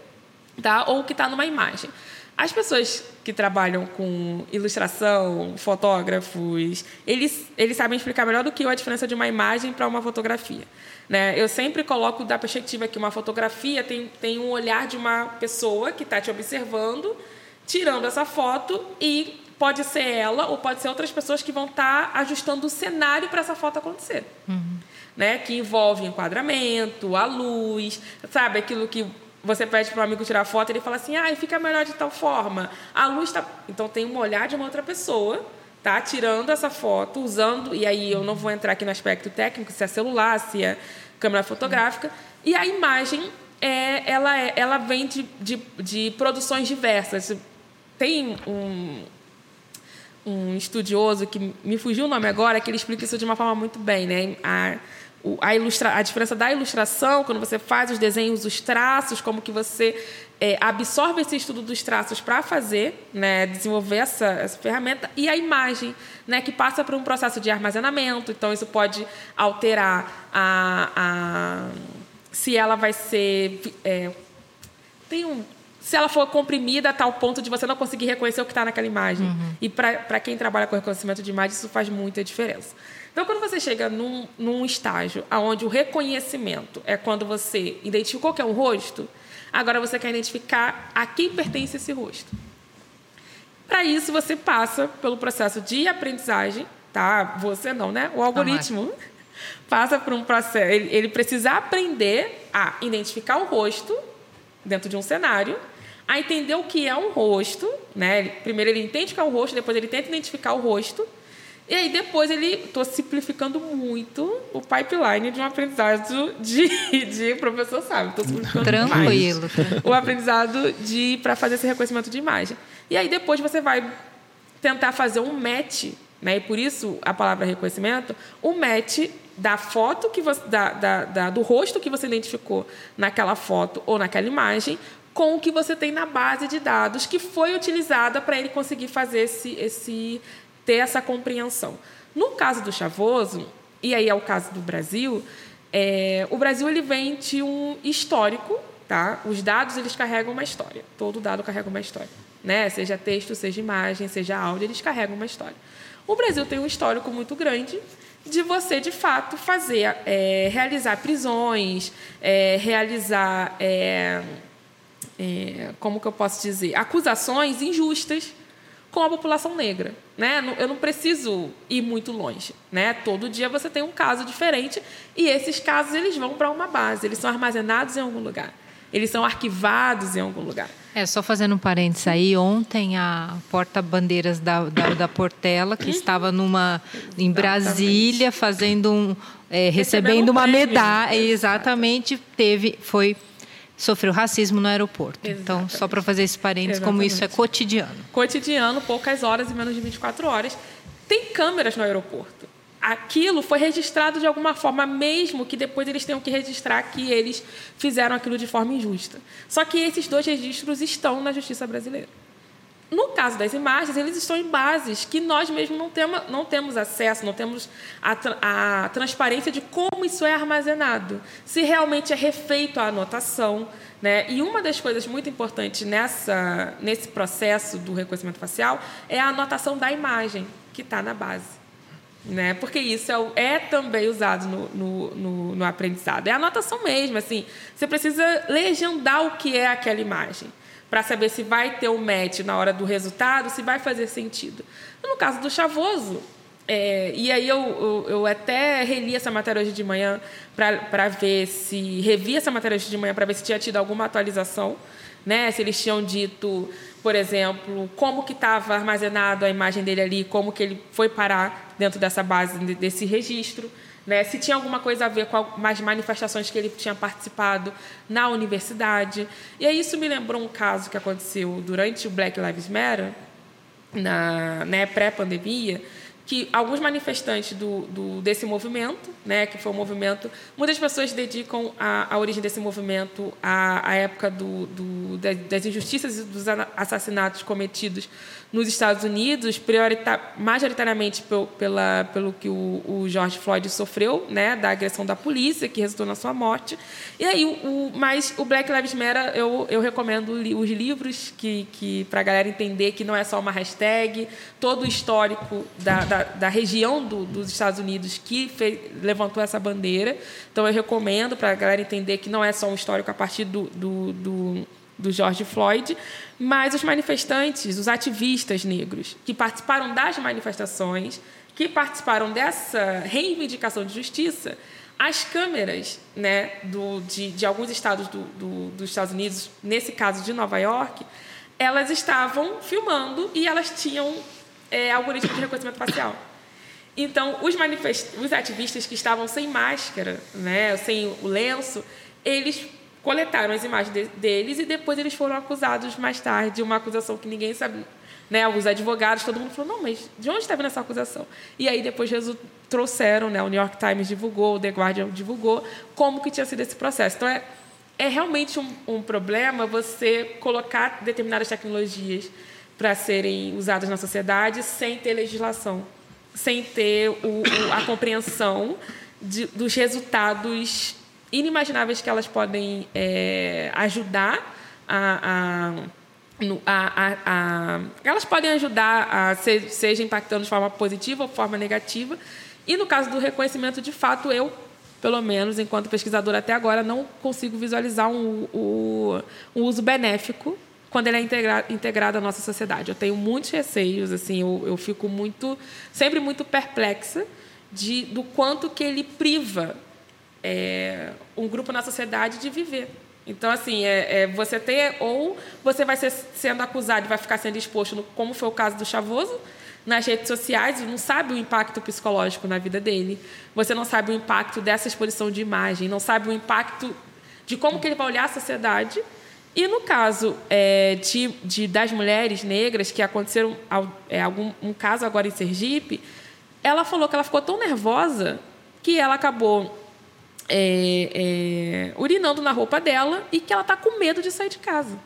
tá? ou que está numa imagem. As pessoas que trabalham com ilustração, fotógrafos, eles, eles sabem explicar melhor do que eu a diferença de uma imagem para uma fotografia. Né? Eu sempre coloco da perspectiva que uma fotografia tem, tem um olhar de uma pessoa que está te observando, tirando essa foto e pode ser ela ou pode ser outras pessoas que vão estar tá ajustando o cenário para essa foto acontecer. Uhum. Né? Que envolve enquadramento, a luz, sabe? Aquilo que você pede para um amigo tirar foto, ele fala assim: "Ah, fica melhor de tal forma". A luz está, então tem um olhar de uma outra pessoa, tá? Tirando essa foto, usando, e aí eu não vou entrar aqui no aspecto técnico, se é celular, se é câmera fotográfica, e a imagem é, ela, é, ela vem de, de, de produções diversas. Tem um, um estudioso que me fugiu o nome agora, que ele explica isso de uma forma muito bem, né? A, a, ilustra, a diferença da ilustração, quando você faz os desenhos, os traços, como que você é, absorve esse estudo dos traços para fazer, né, desenvolver essa, essa ferramenta, e a imagem, né, que passa por um processo de armazenamento. Então, isso pode alterar a, a se ela vai ser. É, tem um, se ela for comprimida a tal ponto de você não conseguir reconhecer o que está naquela imagem. Uhum. E para quem trabalha com reconhecimento de imagem, isso faz muita diferença. Então, quando você chega num, num estágio onde o reconhecimento é quando você identificou que é um rosto, agora você quer identificar a quem pertence esse rosto. Para isso, você passa pelo processo de aprendizagem, tá? Você não, né? O algoritmo passa por um processo. Ele, ele precisa aprender a identificar o rosto dentro de um cenário, a entender o que é um rosto, né? Primeiro ele entende o que é um rosto, depois ele tenta identificar o rosto e aí depois ele estou simplificando muito o pipeline de um aprendizado de, (laughs) de professor sabe, estou simplificando tranquilo, o aprendizado de para fazer esse reconhecimento de imagem. E aí depois você vai tentar fazer um match, né? E por isso a palavra reconhecimento, o um match da foto que você, da, da, da, do rosto que você identificou naquela foto ou naquela imagem com o que você tem na base de dados que foi utilizada para ele conseguir fazer esse, esse ter essa compreensão. No caso do Chavoso, e aí é o caso do Brasil, é, o Brasil ele vem de um histórico, tá? Os dados eles carregam uma história. Todo dado carrega uma história, né? Seja texto, seja imagem, seja áudio, eles carregam uma história. O Brasil tem um histórico muito grande de você de fato fazer, é, realizar prisões, é, realizar, é, é como que eu posso dizer, acusações injustas com a população negra. Né? Eu não preciso ir muito longe. Né? Todo dia você tem um caso diferente e esses casos eles vão para uma base, eles são armazenados em algum lugar, eles são arquivados em algum lugar. É, só fazendo um parênteses aí, ontem a porta-bandeiras da, da, da, Portela, que uhum. estava numa em Brasília, fazendo um. É, recebendo uma medalha. Exatamente, teve, foi sofreu racismo no aeroporto. Então, Exatamente. Então, só para fazer esse parênteses, como isso é cotidiano. Cotidiano, poucas horas e menos de 24 horas. Tem câmeras no aeroporto. Aquilo foi registrado de alguma forma, mesmo que depois eles tenham que registrar que eles fizeram aquilo de forma injusta. Só que esses dois registros estão na justiça brasileira. No caso das imagens, eles estão em bases que nós mesmos não temos, não temos acesso, não temos a, a transparência de como isso é armazenado, se realmente é refeito a anotação. Né? E uma das coisas muito importantes nessa, nesse processo do reconhecimento facial é a anotação da imagem que está na base. Né? Porque isso é, é também usado no, no, no, no aprendizado. É a anotação mesmo. Assim, você precisa legendar o que é aquela imagem para saber se vai ter um match na hora do resultado, se vai fazer sentido. No caso do Chavoso, é, e aí eu, eu, eu, até reli essa matéria hoje de manhã para ver se revi essa matéria hoje de manhã para ver se tinha tido alguma atualização, né? Se eles tinham dito, por exemplo, como que estava armazenado a imagem dele ali, como que ele foi parar dentro dessa base desse registro. Né, se tinha alguma coisa a ver com as manifestações que ele tinha participado na universidade. E aí isso me lembrou um caso que aconteceu durante o Black Lives Matter, na né, pré-pandemia, que alguns manifestantes do, do, desse movimento, né, que foi um movimento, muitas pessoas dedicam a, a origem desse movimento à, à época do, do, das injustiças e dos assassinatos cometidos nos Estados Unidos, majoritariamente pela, pelo que o, o, George Floyd sofreu, né, da agressão da polícia, que resultou na sua morte. E aí, o, mas o Black Lives Matter, eu, eu recomendo os livros que, que para a galera entender que não é só uma hashtag, todo o histórico da, da, da região do, dos Estados Unidos que fez, levantou essa bandeira. Então, eu recomendo para a galera entender que não é só um histórico a partir do, do, do do George Floyd, mas os manifestantes, os ativistas negros que participaram das manifestações, que participaram dessa reivindicação de justiça, as câmeras né, do, de, de alguns estados do, do, dos Estados Unidos, nesse caso de Nova York, elas estavam filmando e elas tinham é, algoritmo de reconhecimento facial. Então, os, os ativistas que estavam sem máscara, né, sem o lenço, eles coletaram as imagens de, deles e depois eles foram acusados mais tarde de uma acusação que ninguém sabe. Né, os advogados, todo mundo falou, não, mas de onde está vindo essa acusação? E aí depois trouxeram, né, o New York Times divulgou, o The Guardian divulgou, como que tinha sido esse processo. Então, é, é realmente um, um problema você colocar determinadas tecnologias para serem usadas na sociedade sem ter legislação, sem ter o, o, a compreensão de, dos resultados inimagináveis que elas podem é, ajudar a, a, a, a, elas podem ajudar a ser, seja impactando de forma positiva ou forma negativa. E no caso do reconhecimento, de fato, eu, pelo menos enquanto pesquisadora até agora, não consigo visualizar um, um, um uso benéfico quando ele é integrado, integrado à nossa sociedade. Eu tenho muitos receios, assim, eu, eu fico muito, sempre muito perplexa de, do quanto que ele priva é, um grupo na sociedade de viver. Então, assim, é, é, você ter, ou você vai ser sendo acusado e vai ficar sendo exposto, no, como foi o caso do Chavoso, nas redes sociais, não sabe o impacto psicológico na vida dele. Você não sabe o impacto dessa exposição de imagem, não sabe o impacto de como que ele vai olhar a sociedade. E no caso é, de, de, das mulheres negras, que aconteceram é, algum, um caso agora em Sergipe, ela falou que ela ficou tão nervosa que ela acabou é, é, urinando na roupa dela e que ela está com medo de sair de casa.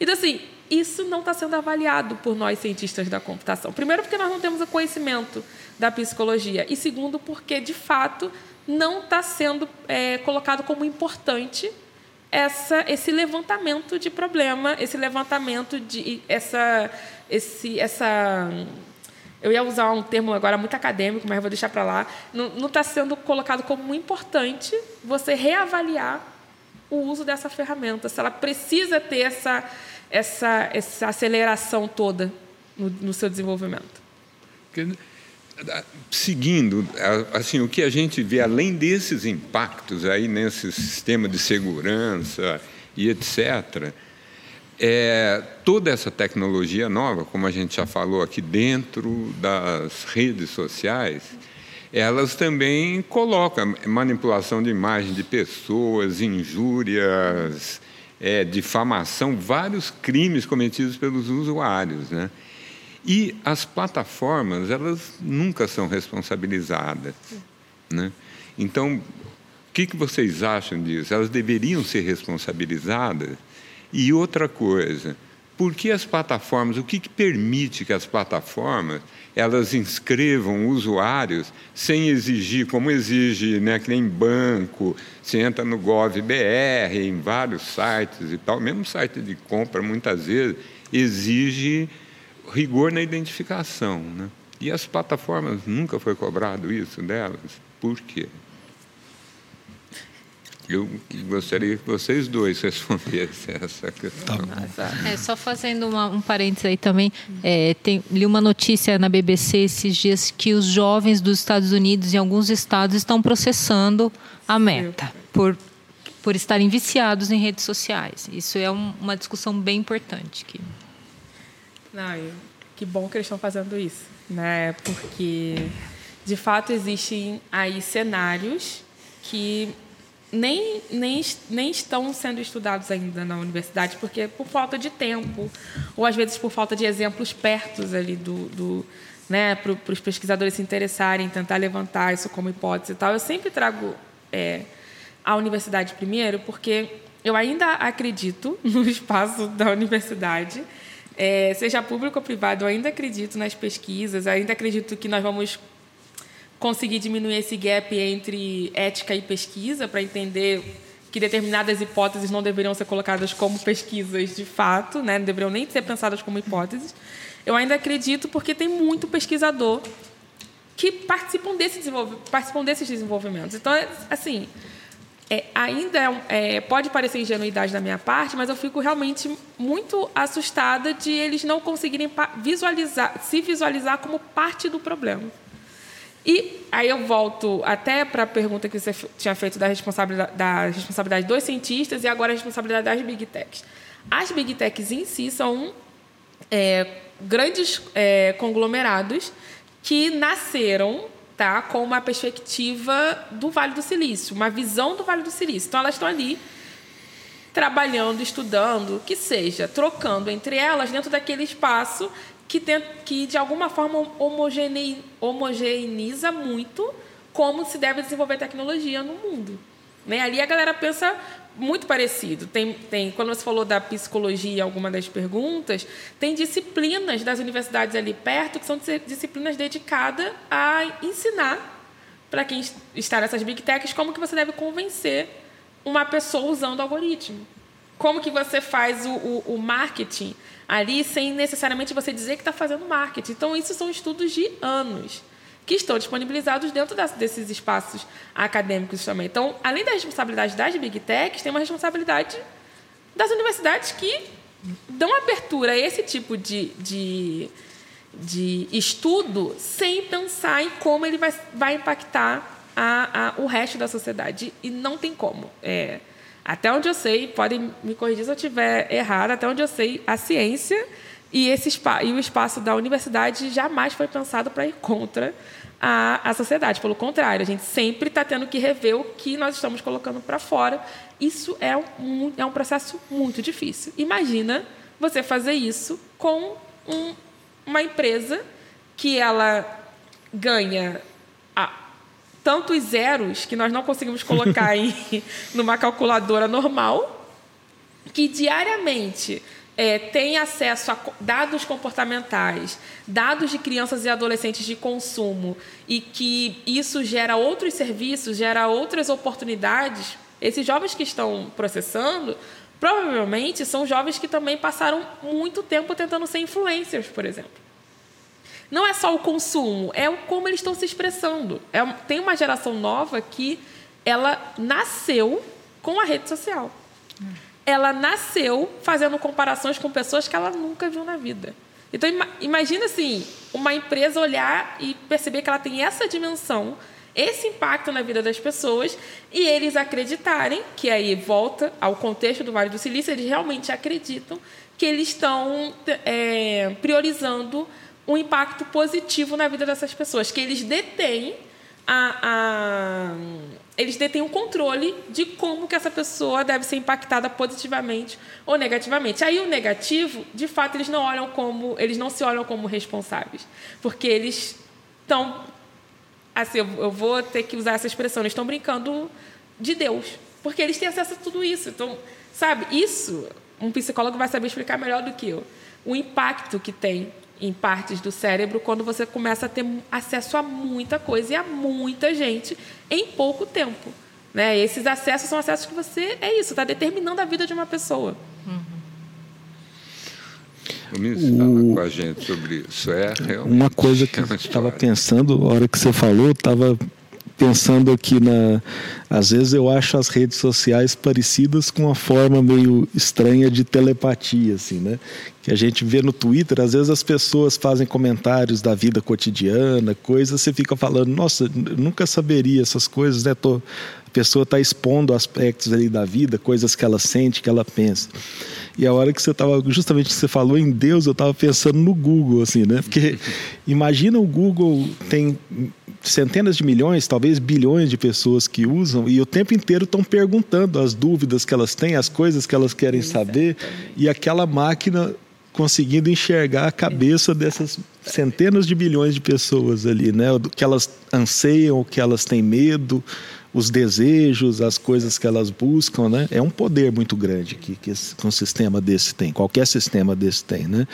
Então, assim, isso não está sendo avaliado por nós cientistas da computação. Primeiro, porque nós não temos o conhecimento da psicologia. E segundo, porque, de fato, não está sendo é, colocado como importante essa, esse levantamento de problema, esse levantamento de essa, esse, essa eu ia usar um termo agora muito acadêmico, mas vou deixar para lá. Não está sendo colocado como importante você reavaliar o uso dessa ferramenta, se ela precisa ter essa, essa, essa aceleração toda no, no seu desenvolvimento. Seguindo, assim, o que a gente vê além desses impactos aí nesse sistema de segurança e etc., é, toda essa tecnologia nova, como a gente já falou aqui dentro das redes sociais, elas também colocam manipulação de imagem de pessoas, injúrias, é, difamação, vários crimes cometidos pelos usuários, né? E as plataformas, elas nunca são responsabilizadas, né? Então, o que, que vocês acham disso? Elas deveriam ser responsabilizadas? E outra coisa, por que as plataformas, o que, que permite que as plataformas elas inscrevam usuários sem exigir, como exige, né, que nem banco, você entra no GovBR, em vários sites e tal, mesmo site de compra, muitas vezes, exige rigor na identificação. Né? E as plataformas nunca foi cobrado isso delas. Por quê? Eu gostaria que vocês dois (laughs) respondessem essa questão. Tá é, só fazendo uma, um parênteses aí também, é, tem, li uma notícia na BBC esses dias que os jovens dos Estados Unidos, em alguns estados, estão processando a meta por, por estarem viciados em redes sociais. Isso é um, uma discussão bem importante. Que... Não, que bom que eles estão fazendo isso, né? Porque, de fato, existem aí cenários que nem, nem, nem estão sendo estudados ainda na universidade, porque por falta de tempo, ou às vezes por falta de exemplos perto ali do, do né, para os pesquisadores se interessarem, tentar levantar isso como hipótese e tal. Eu sempre trago é, a universidade primeiro, porque eu ainda acredito (laughs) no espaço da universidade, é, seja público ou privado, eu ainda acredito nas pesquisas, ainda acredito que nós vamos conseguir diminuir esse gap entre ética e pesquisa para entender que determinadas hipóteses não deveriam ser colocadas como pesquisas de fato, né? não deveriam nem ser pensadas como hipóteses. Eu ainda acredito porque tem muito pesquisador que participam, desse desenvolv participam desses desenvolvimentos. Então, assim, é, ainda é, é, pode parecer ingenuidade da minha parte, mas eu fico realmente muito assustada de eles não conseguirem visualizar, se visualizar como parte do problema. E aí eu volto até para a pergunta que você tinha feito da responsabilidade, da responsabilidade dos cientistas e agora a responsabilidade das big techs. As big techs em si são é, grandes é, conglomerados que nasceram tá, com uma perspectiva do Vale do Silício, uma visão do Vale do Silício. Então elas estão ali trabalhando, estudando, que seja, trocando entre elas dentro daquele espaço que, tem, que de alguma forma homogeneiza muito como se deve desenvolver tecnologia no mundo. Né? Ali a galera pensa muito parecido. Tem, tem, quando você falou da psicologia, alguma das perguntas, tem disciplinas das universidades ali perto que são disciplinas dedicadas a ensinar para quem está nessas big techs como que você deve convencer uma pessoa usando o algoritmo. Como que você faz o, o, o marketing ali sem necessariamente você dizer que está fazendo marketing. Então, isso são estudos de anos que estão disponibilizados dentro desses espaços acadêmicos também. Então, além da responsabilidade das Big Techs, tem uma responsabilidade das universidades que dão abertura a esse tipo de, de, de estudo sem pensar em como ele vai, vai impactar a, a, o resto da sociedade. E não tem como. É, até onde eu sei, podem me corrigir se eu estiver errado, até onde eu sei, a ciência e, esse, e o espaço da universidade jamais foi pensado para ir contra a, a sociedade. Pelo contrário, a gente sempre está tendo que rever o que nós estamos colocando para fora. Isso é um, é um processo muito difícil. Imagina você fazer isso com um, uma empresa que ela ganha tantos zeros que nós não conseguimos colocar (laughs) em numa calculadora normal, que diariamente é, tem acesso a dados comportamentais, dados de crianças e adolescentes de consumo, e que isso gera outros serviços, gera outras oportunidades, esses jovens que estão processando, provavelmente são jovens que também passaram muito tempo tentando ser influencers, por exemplo não é só o consumo, é como eles estão se expressando. É, tem uma geração nova que ela nasceu com a rede social. Ela nasceu fazendo comparações com pessoas que ela nunca viu na vida. Então, imagina assim, uma empresa olhar e perceber que ela tem essa dimensão, esse impacto na vida das pessoas, e eles acreditarem, que aí volta ao contexto do Vale do Silício, eles realmente acreditam que eles estão é, priorizando um impacto positivo na vida dessas pessoas, que eles detêm a, a, eles detêm o controle de como que essa pessoa deve ser impactada positivamente ou negativamente. Aí o negativo, de fato, eles não olham como, eles não se olham como responsáveis, porque eles estão assim, eu vou ter que usar essa expressão, eles estão brincando de Deus, porque eles têm acesso a tudo isso. Então, sabe, isso um psicólogo vai saber explicar melhor do que eu. O impacto que tem em partes do cérebro quando você começa a ter acesso a muita coisa e a muita gente em pouco tempo. Né? Esses acessos são acessos que você é isso, está determinando a vida de uma pessoa. Uhum. O ministro fala com a gente sobre isso. É uma coisa que eu estava pensando, a hora que você falou, estava pensando aqui na. Às vezes eu acho as redes sociais parecidas com uma forma meio estranha de telepatia, assim, né? Que a gente vê no Twitter, às vezes as pessoas fazem comentários da vida cotidiana, coisas, você fica falando, nossa, nunca saberia essas coisas, né? Tô, pessoa está expondo aspectos ali da vida, coisas que ela sente, que ela pensa. E a hora que você estava, justamente que você falou em Deus, eu estava pensando no Google, assim, né? Porque (laughs) imagina o Google tem centenas de milhões, talvez bilhões de pessoas que usam e o tempo inteiro estão perguntando as dúvidas que elas têm, as coisas que elas querem saber e aquela máquina conseguindo enxergar a cabeça dessas centenas de bilhões de pessoas ali, né? O que elas anseiam, o que elas têm medo, os desejos, as coisas que elas buscam, né? É um poder muito grande que, que, um sistema desse tem, qualquer sistema desse tem, né?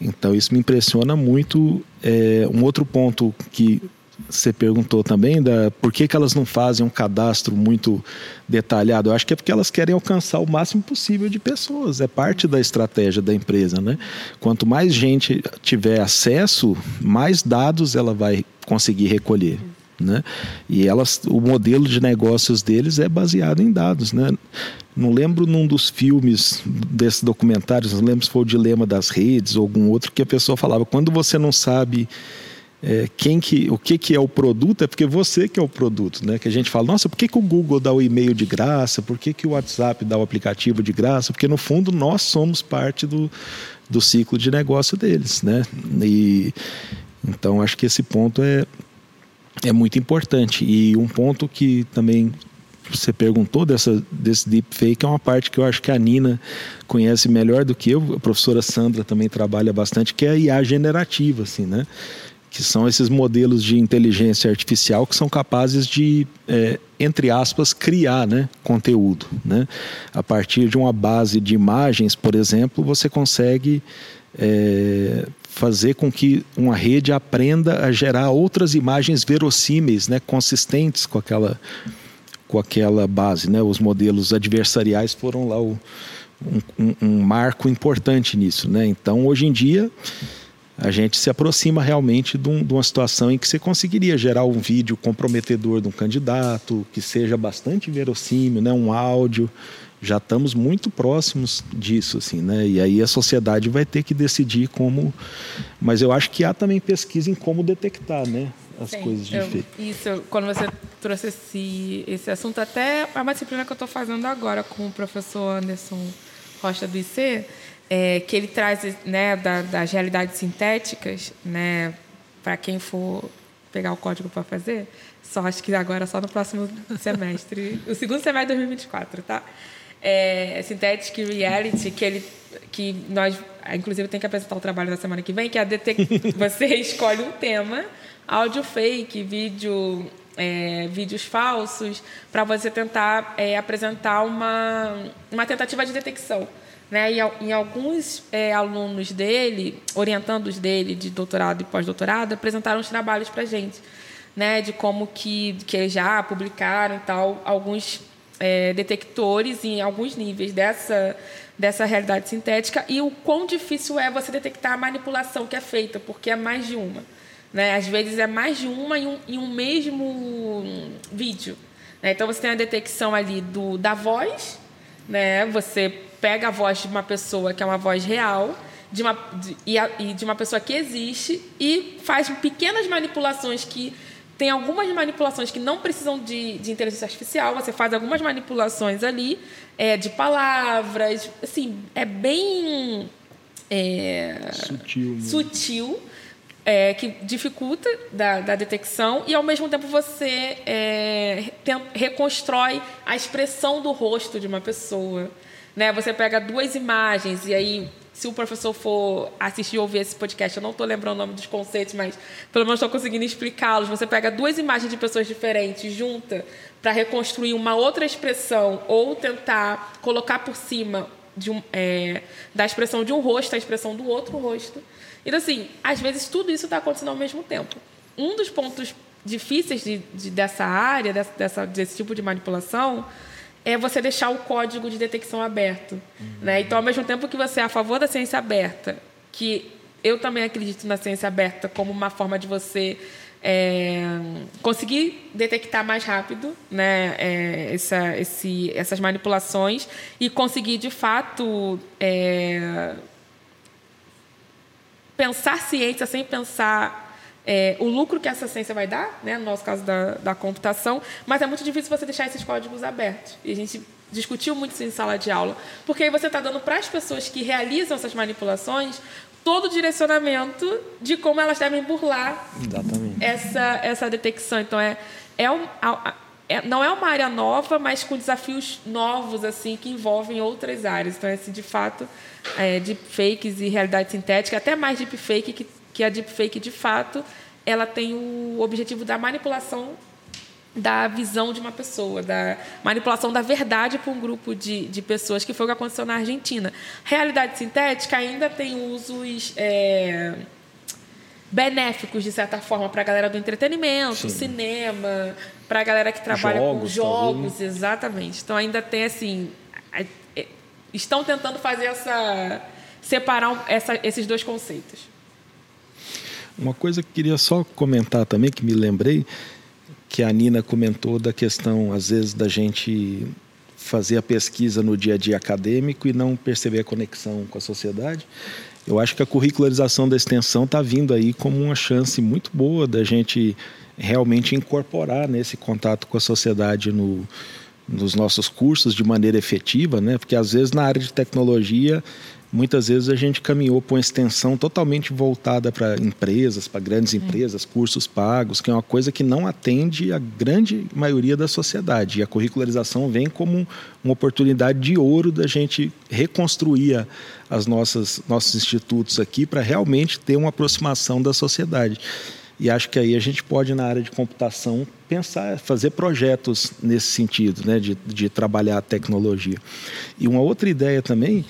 Então isso me impressiona muito. É, um outro ponto que você perguntou também da por que, que elas não fazem um cadastro muito detalhado. Eu acho que é porque elas querem alcançar o máximo possível de pessoas. É parte da estratégia da empresa, né? Quanto mais gente tiver acesso, mais dados ela vai conseguir recolher. Né? E elas, o modelo de negócios deles é baseado em dados, né? Não lembro num dos filmes desses documentários, não lembro se foi o Dilema das Redes ou algum outro que a pessoa falava quando você não sabe é, quem que, o que, que é o produto, é porque você que é o produto, né? Que a gente fala, nossa, por que, que o Google dá o e-mail de graça? Por que, que o WhatsApp dá o aplicativo de graça? Porque no fundo nós somos parte do, do ciclo de negócio deles, né? E então acho que esse ponto é é muito importante e um ponto que também você perguntou dessa, desse deepfake é uma parte que eu acho que a Nina conhece melhor do que eu, a professora Sandra também trabalha bastante, que é a IA generativa, assim, né? que são esses modelos de inteligência artificial que são capazes de, é, entre aspas, criar né, conteúdo. Né? A partir de uma base de imagens, por exemplo, você consegue é, fazer com que uma rede aprenda a gerar outras imagens verossímeis, né, consistentes com aquela, com aquela base. Né? Os modelos adversariais foram lá o, um, um, um marco importante nisso. Né? Então, hoje em dia a gente se aproxima realmente de, um, de, uma situação em que você conseguiria gerar um vídeo comprometedor de um candidato, que seja bastante verossímil, né? um áudio. Já estamos muito próximos disso, assim, né? E aí a sociedade vai ter que decidir como. Mas eu acho que há também pesquisa em como detectar, né? As Sim, coisas de eu, Isso, quando você trouxe esse, esse assunto, até a disciplina que eu estou fazendo agora com o professor Anderson Rocha do IC, é, que ele traz né, da, das realidades sintéticas, né, para quem for pegar o código para fazer, só acho que agora só no próximo semestre, o segundo semestre de 2024, tá? É, Synthetic Reality, que ele que nós inclusive tem que apresentar o trabalho da semana que vem, que é a detect... (laughs) você escolhe um tema, áudio fake, vídeo é, vídeos falsos, para você tentar é, apresentar uma, uma tentativa de detecção. Né? E em alguns é, alunos dele, orientandos dele de doutorado e pós-doutorado, apresentaram os trabalhos para a gente, né? de como que, que eles já publicaram e tal, alguns é, detectores em alguns níveis dessa, dessa realidade sintética e o quão difícil é você detectar a manipulação que é feita, porque é mais de uma. Né? Às vezes é mais de uma em um, em um mesmo vídeo. Né? Então você tem a detecção ali do, da voz, né? você pega a voz de uma pessoa que é uma voz real de uma, de, e, e de uma pessoa que existe e faz pequenas manipulações que tem algumas manipulações que não precisam de, de inteligência artificial, você faz algumas manipulações ali é, de palavras, assim, é bem é, sutil, né? sutil é, que dificulta da, da, detecção e ao mesmo tempo você é, tem, reconstrói a expressão do rosto de uma pessoa. Né? Você pega duas imagens e aí, se o professor for assistir ou ouvir esse podcast, eu não estou lembrando o nome dos conceitos, mas pelo menos estou conseguindo explicá-los. Você pega duas imagens de pessoas diferentes, junta para reconstruir uma outra expressão ou tentar colocar por cima um, é, da expressão de um rosto à expressão do outro rosto. Então, assim, às vezes tudo isso está acontecendo ao mesmo tempo. Um dos pontos difíceis de, de, dessa área, dessa, desse tipo de manipulação, é você deixar o código de detecção aberto. Uhum. Né? Então, ao mesmo tempo que você é a favor da ciência aberta, que eu também acredito na ciência aberta como uma forma de você é, conseguir detectar mais rápido né, é, essa, esse, essas manipulações e conseguir, de fato, é, pensar ciência sem pensar é, o lucro que essa ciência vai dar, né, no nosso caso da, da computação, mas é muito difícil você deixar esses códigos abertos. E a gente discutiu muito isso em sala de aula, porque aí você está dando para as pessoas que realizam essas manipulações todo o direcionamento de como elas devem burlar essa, essa detecção. Então, é, é, um, é, não é uma área nova, mas com desafios novos assim que envolvem outras áreas. Então, esse, de fato, é, deepfakes e realidade sintética, até mais deepfake, que, que a deepfake, de fato, ela tem o objetivo da manipulação da visão de uma pessoa, da manipulação da verdade para um grupo de, de pessoas, que foi o que aconteceu na Argentina. Realidade sintética ainda tem usos é, benéficos, de certa forma, para a galera do entretenimento, Sim. cinema, para a galera que trabalha jogos, com jogos, também. exatamente. Então ainda tem assim. É, estão tentando fazer essa. separar essa, esses dois conceitos. Uma coisa que queria só comentar também, que me lembrei, que a Nina comentou da questão, às vezes, da gente fazer a pesquisa no dia a dia acadêmico e não perceber a conexão com a sociedade. Eu acho que a curricularização da extensão está vindo aí como uma chance muito boa da gente realmente incorporar nesse contato com a sociedade no, nos nossos cursos de maneira efetiva, né? Porque às vezes na área de tecnologia muitas vezes a gente caminhou para uma extensão totalmente voltada para empresas, para grandes é. empresas, cursos pagos, que é uma coisa que não atende a grande maioria da sociedade. E a curricularização vem como uma oportunidade de ouro da gente reconstruir as nossas nossos institutos aqui para realmente ter uma aproximação da sociedade. E acho que aí a gente pode, na área de computação, pensar, fazer projetos nesse sentido, né, de, de trabalhar a tecnologia. E uma outra ideia também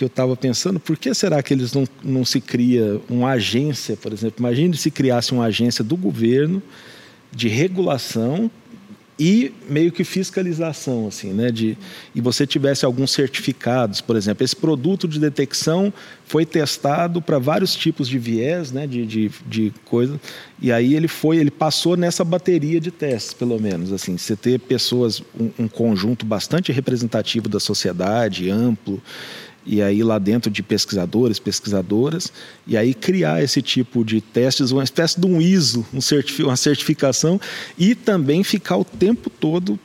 que eu estava pensando, por que será que eles não, não se cria uma agência, por exemplo? Imagine se criasse uma agência do governo de regulação e meio que fiscalização, assim, né? De, e você tivesse alguns certificados, por exemplo, esse produto de detecção foi testado para vários tipos de viés, né? De, de, de coisa, e aí ele foi, ele passou nessa bateria de testes, pelo menos, assim, você ter pessoas, um, um conjunto bastante representativo da sociedade, amplo, e aí lá dentro de pesquisadores, pesquisadoras, e aí criar esse tipo de testes, uma espécie de um ISO, um certifi uma certificação, e também ficar o tempo todo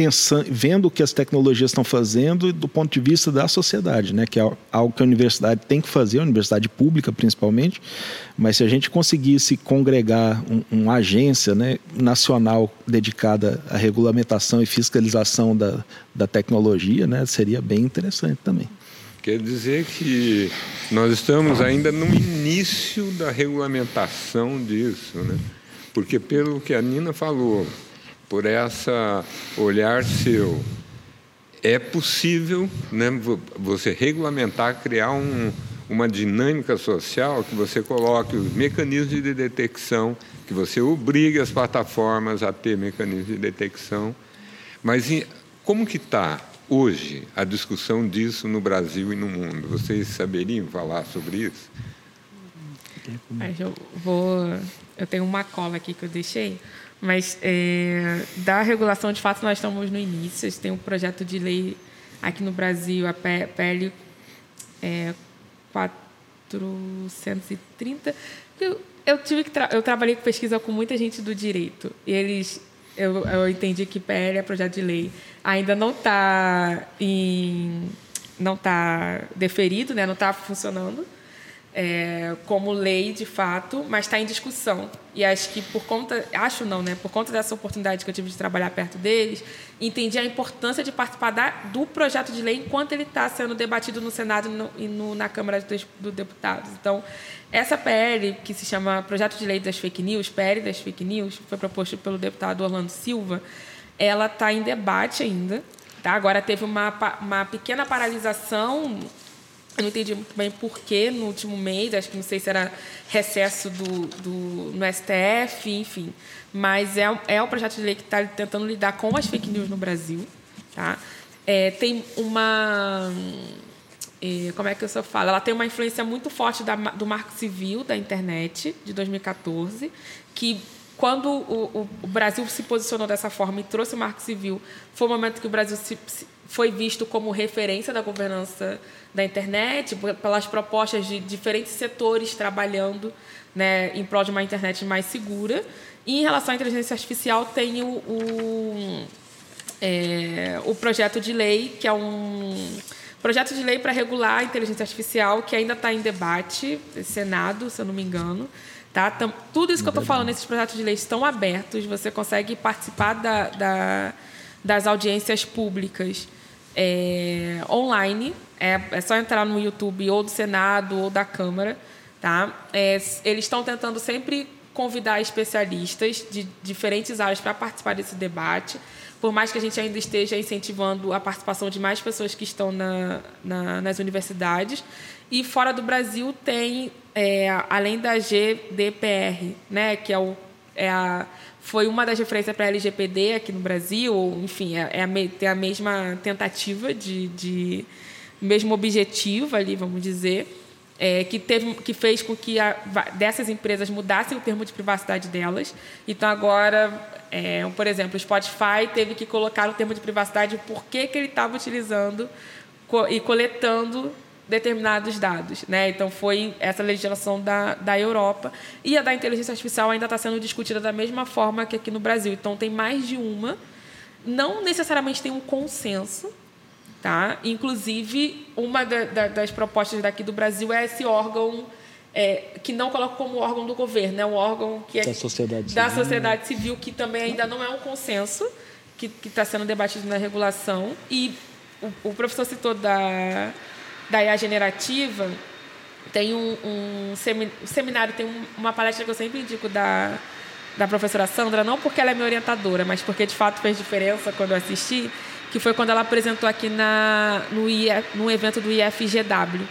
pensando, vendo o que as tecnologias estão fazendo do ponto de vista da sociedade, né? que é algo que a universidade tem que fazer, a universidade pública principalmente, mas se a gente conseguisse congregar um, uma agência né, nacional dedicada à regulamentação e fiscalização da, da tecnologia, né, seria bem interessante também. Quer dizer que nós estamos ainda no início da regulamentação disso, né? Porque pelo que a Nina falou, por essa olhar seu, é possível né, você regulamentar, criar um, uma dinâmica social que você coloque os mecanismos de detecção, que você obrigue as plataformas a ter mecanismos de detecção. Mas como que está hoje a discussão disso no Brasil e no mundo? Vocês saberiam falar sobre isso? Eu vou. Eu tenho uma cola aqui que eu deixei, mas é, da regulação, de fato, nós estamos no início. Tem um projeto de lei aqui no Brasil, a PL é, 430. Eu, eu tive que tra eu trabalhei com pesquisa com muita gente do direito. E eles eu, eu entendi que PL é projeto de lei ainda não está em não está deferido, né? não está funcionando é, como lei de fato, mas está em discussão. E acho que por conta, acho não, né? Por conta dessa oportunidade que eu tive de trabalhar perto deles, entendi a importância de participar da, do projeto de lei enquanto ele está sendo debatido no Senado no, e no, na Câmara dos do Deputados. Então, essa PL, que se chama Projeto de Lei das Fake News, PL das Fake News, foi proposto pelo deputado Orlando Silva, ela está em debate ainda. Tá? Agora teve uma, uma pequena paralisação eu não entendi muito bem porquê no último mês, acho que não sei se era recesso do, do, no STF, enfim. Mas é, é o projeto de lei que está tentando lidar com as fake news no Brasil. Tá? É, tem uma. É, como é que eu só falo? Ela tem uma influência muito forte da, do Marco Civil da internet, de 2014, que quando o, o, Brasil se posicionou dessa forma e trouxe o Marco Civil, foi o momento que o Brasil se, foi visto como referência da governança da internet, pelas propostas de diferentes setores trabalhando né, em prol de uma internet mais segura. E em relação à inteligência artificial, tem o, o, é, o projeto de lei, que é um projeto de lei para regular a inteligência artificial, que ainda está em debate, Senado, se eu não me engano. Tá? Tudo isso que eu estou falando, esses projetos de lei estão abertos, você consegue participar da, da, das audiências públicas é, online é, é só entrar no YouTube ou do Senado ou da Câmara. Tá? É, eles estão tentando sempre convidar especialistas de diferentes áreas para participar desse debate, por mais que a gente ainda esteja incentivando a participação de mais pessoas que estão na, na, nas universidades. E fora do Brasil tem, é, além da GDPR, né, que é, o, é a, foi uma das referências para a LGPD aqui no Brasil, ou, enfim, é, é a, tem a mesma tentativa de, de mesmo objetivo ali, vamos dizer, é, que, teve, que fez com que a, dessas empresas mudassem o termo de privacidade delas. Então, agora, é, por exemplo, o Spotify teve que colocar o termo de privacidade por que, que ele estava utilizando co e coletando determinados dados. Né? Então, foi essa legislação da, da Europa. E a da inteligência artificial ainda está sendo discutida da mesma forma que aqui no Brasil. Então, tem mais de uma. Não necessariamente tem um consenso, Tá? Inclusive, uma da, da, das propostas daqui do Brasil é esse órgão é, que não coloca como órgão do governo, é um órgão que é da sociedade da civil, sociedade civil que também ainda não é um consenso que está sendo debatido na regulação. E o, o, professor citou da, da IA generativa, tem um, um, seminário, tem uma palestra que eu sempre indico da, da professora Sandra, não porque ela é minha orientadora, mas porque de fato fez diferença quando eu assisti, que foi quando ela apresentou aqui na, no, no evento do IFGW.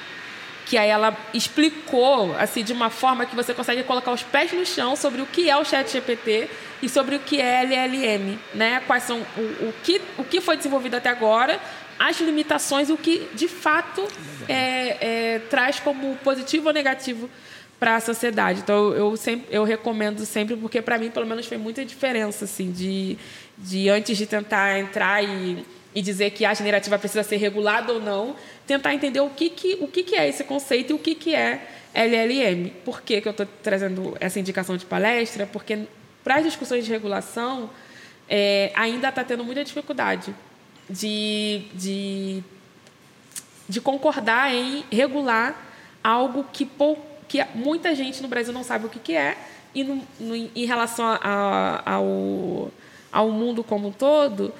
Que aí ela explicou assim de uma forma que você consegue colocar os pés no chão sobre o que é o Chat GPT e sobre o que é LLM, né? Quais são o, o que o que foi desenvolvido até agora, as limitações, o que de fato é, é, traz como positivo ou negativo para a sociedade. Então eu sempre eu recomendo sempre porque para mim pelo menos fez muita diferença assim de de antes de tentar entrar e, e dizer que a generativa precisa ser regulada ou não, tentar entender o que, que, o que, que é esse conceito e o que, que é LLM. Por que, que eu estou trazendo essa indicação de palestra? Porque para as discussões de regulação é, ainda está tendo muita dificuldade de, de, de concordar em regular algo que, pou, que muita gente no Brasil não sabe o que, que é e no, no, em relação a, a, ao ao mundo como um todo,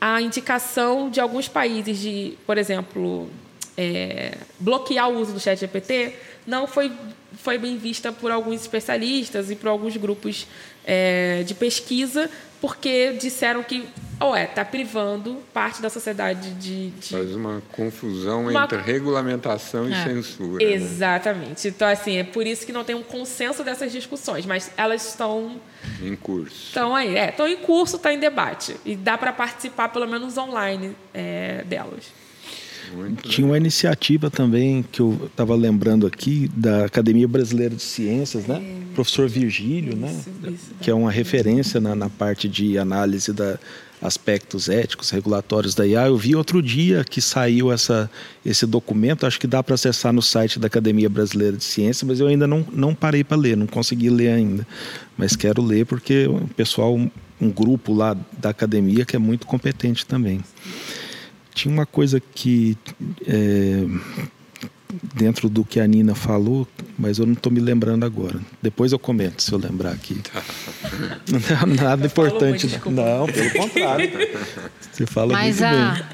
a indicação de alguns países de, por exemplo, é, bloquear o uso do chat GPT não foi, foi bem vista por alguns especialistas e por alguns grupos é, de pesquisa, porque disseram que, ué, está privando parte da sociedade de, de... Faz uma confusão uma... entre regulamentação e é. censura. Né? Exatamente. Né? Então, assim, é por isso que não tem um consenso dessas discussões, mas elas estão... Em curso. Estão aí, é, estão em curso, está em debate. E dá para participar, pelo menos online, é, delas. Muito Tinha uma iniciativa também que eu estava lembrando aqui da Academia Brasileira de Ciências, né? É. Professor Virgílio, né? isso, né? Isso, que é uma referência na, na parte de análise da aspectos éticos, regulatórios da IA. Eu vi outro dia que saiu essa, esse documento, acho que dá para acessar no site da Academia Brasileira de Ciências, mas eu ainda não, não parei para ler, não consegui ler ainda. Mas quero ler porque o pessoal, um grupo lá da academia que é muito competente também. Tinha uma coisa que, é, dentro do que a Nina falou, mas eu não estou me lembrando agora. Depois eu comento, se eu lembrar aqui. Tá. Não, (laughs) nada importante. Não, pelo (laughs) contrário. Você fala mas muito a, bem.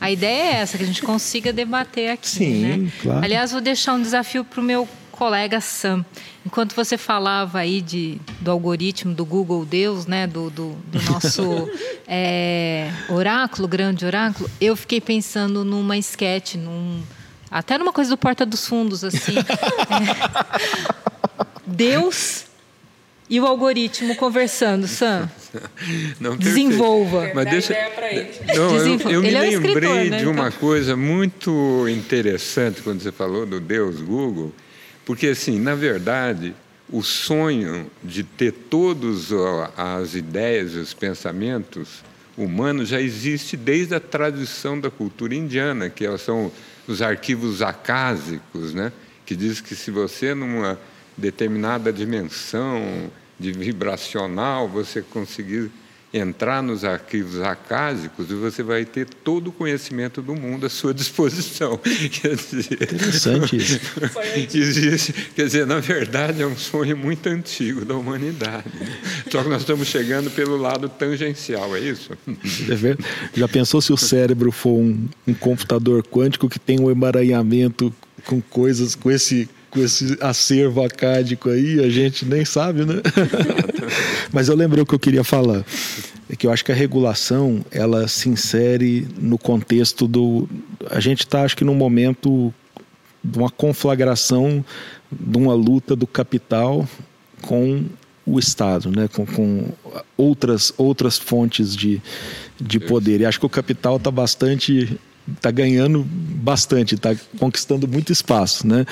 A ideia é essa, que a gente consiga debater aqui. Sim, né? claro. Aliás, vou deixar um desafio para o meu colega Sam. Enquanto você falava aí de, do algoritmo do Google Deus, né, do, do, do nosso (laughs) é, oráculo, grande oráculo, eu fiquei pensando numa esquete, num, até numa coisa do Porta dos Fundos, assim. É, (laughs) Deus e o algoritmo conversando, Sam. (laughs) Não, Desenvolva. Mas deixa... Não, eu, eu me é um lembrei né? de uma então... coisa muito interessante quando você falou do Deus Google, porque assim, na verdade, o sonho de ter todas as ideias, os pensamentos humanos já existe desde a tradição da cultura indiana, que são os arquivos acásicos, né? que diz que se você numa determinada dimensão de vibracional, você conseguir entrar nos arquivos acásicos e você vai ter todo o conhecimento do mundo à sua (laughs) disposição. Quer dizer, Interessante isso. Existe, quer dizer, na verdade é um sonho muito antigo da humanidade. Só que nós estamos chegando pelo lado tangencial, é isso? É Já pensou se o cérebro for um, um computador quântico que tem um emaranhamento com coisas, com esse com esse acervo acádico aí, a gente nem sabe, né? (laughs) Mas eu lembrei o que eu queria falar. É que eu acho que a regulação, ela se insere no contexto do... A gente está, acho que, num momento de uma conflagração de uma luta do capital com o Estado, né? com, com outras, outras fontes de, de poder. E acho que o capital está bastante está ganhando bastante, está conquistando muito espaço. Né?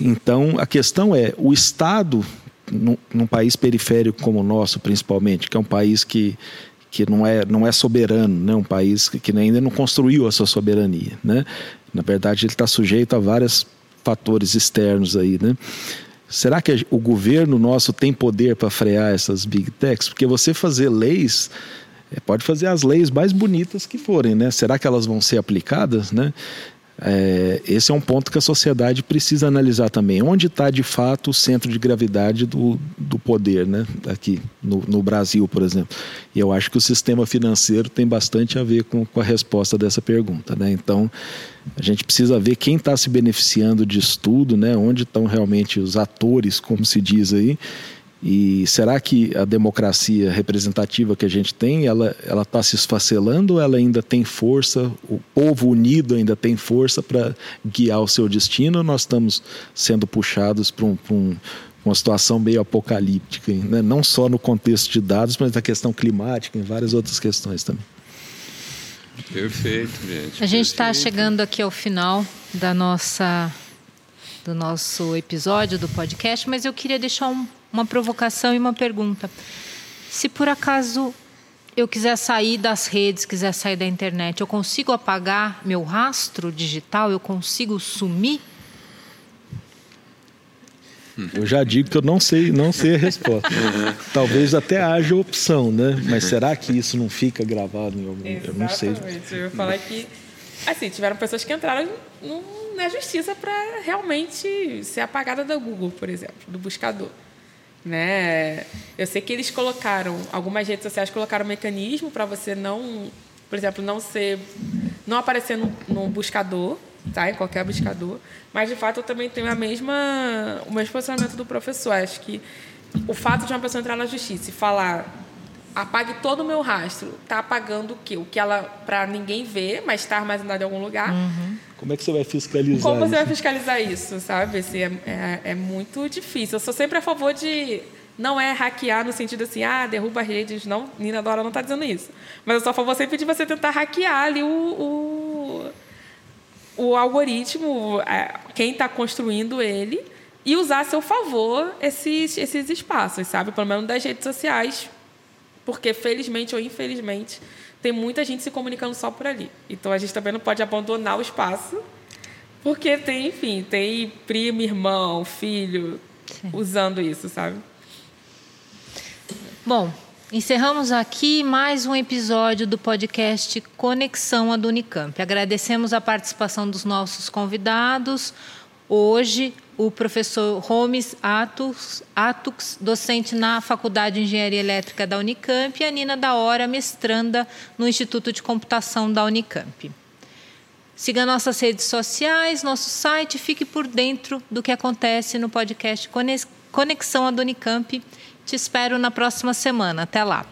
Então, a questão é: o Estado, num, num, país periférico como o nosso, principalmente, que é um país que, que não, é, não é soberano, né? um país que, que ainda não construiu a sua soberania. Né? Na verdade, ele está sujeito a vários fatores externos aí. Né? Será que o governo nosso tem poder para frear essas big techs? Porque você fazer leis é, pode fazer as leis mais bonitas que forem, né? Será que elas vão ser aplicadas, né? É, esse é um ponto que a sociedade precisa analisar também. Onde está de fato o centro de gravidade do, do poder, né? aqui no, no, Brasil, por exemplo. E eu acho que o sistema financeiro tem bastante a ver com, com a resposta dessa pergunta. Né? Então, a gente precisa ver quem está se beneficiando disso tudo, né? onde estão realmente os atores, como se diz aí, e será que a democracia representativa que a gente tem, ela ela está se esfacelando ou ela ainda tem força? O povo unido ainda tem força para guiar o seu destino? Ou nós estamos sendo puxados para um, um, uma situação meio apocalíptica, né? não só no contexto de dados, mas na questão climática, em várias outras questões também. Perfeito, gente. A gente está chegando aqui ao final da nossa do nosso episódio do podcast, mas eu queria deixar um uma provocação e uma pergunta. Se por acaso eu quiser sair das redes, quiser sair da internet, eu consigo apagar meu rastro digital? Eu consigo sumir? Eu já digo que eu não sei, não sei a resposta. (laughs) Talvez até haja opção, né? Mas será que isso não fica gravado em algum? Exatamente. Eu não sei. Eu ia falar que assim tiveram pessoas que entraram na justiça para realmente ser apagada da Google, por exemplo, do buscador. Né? Eu sei que eles colocaram, algumas redes sociais colocaram um mecanismo para você não, por exemplo, não ser, não aparecer no, no, buscador, tá? Em qualquer buscador. Mas de fato eu também tenho a mesma, o mesmo posicionamento do professor. Acho que o fato de uma pessoa entrar na justiça e falar apague todo o meu rastro, tá apagando o quê? O que ela para ninguém ver, mas está armazenado em algum lugar. Uhum. Como é que você vai fiscalizar Como você isso? vai fiscalizar isso, sabe? Assim, é, é, é, muito difícil. Eu sou sempre a favor de... Não é hackear no sentido assim, ah, derruba redes. Não, Nina Dora não está dizendo isso. Mas eu sou a favor sempre de você tentar hackear ali o, o, o algoritmo, é, quem está construindo ele, e usar a seu favor esses, esses espaços, sabe? Pelo menos das redes sociais. Porque, felizmente ou infelizmente, tem muita gente se comunicando só por ali. Então a gente também não pode abandonar o espaço, porque tem, enfim, tem primo, irmão, filho Sim. usando isso, sabe? Bom, encerramos aqui mais um episódio do podcast Conexão a Unicamp. Agradecemos a participação dos nossos convidados. Hoje, o professor Romes Atux, Atux, docente na Faculdade de Engenharia Elétrica da Unicamp, e a Nina da Hora, mestranda no Instituto de Computação da Unicamp. Siga nossas redes sociais, nosso site, fique por dentro do que acontece no podcast Conexão Adonicamp. Te espero na próxima semana. Até lá.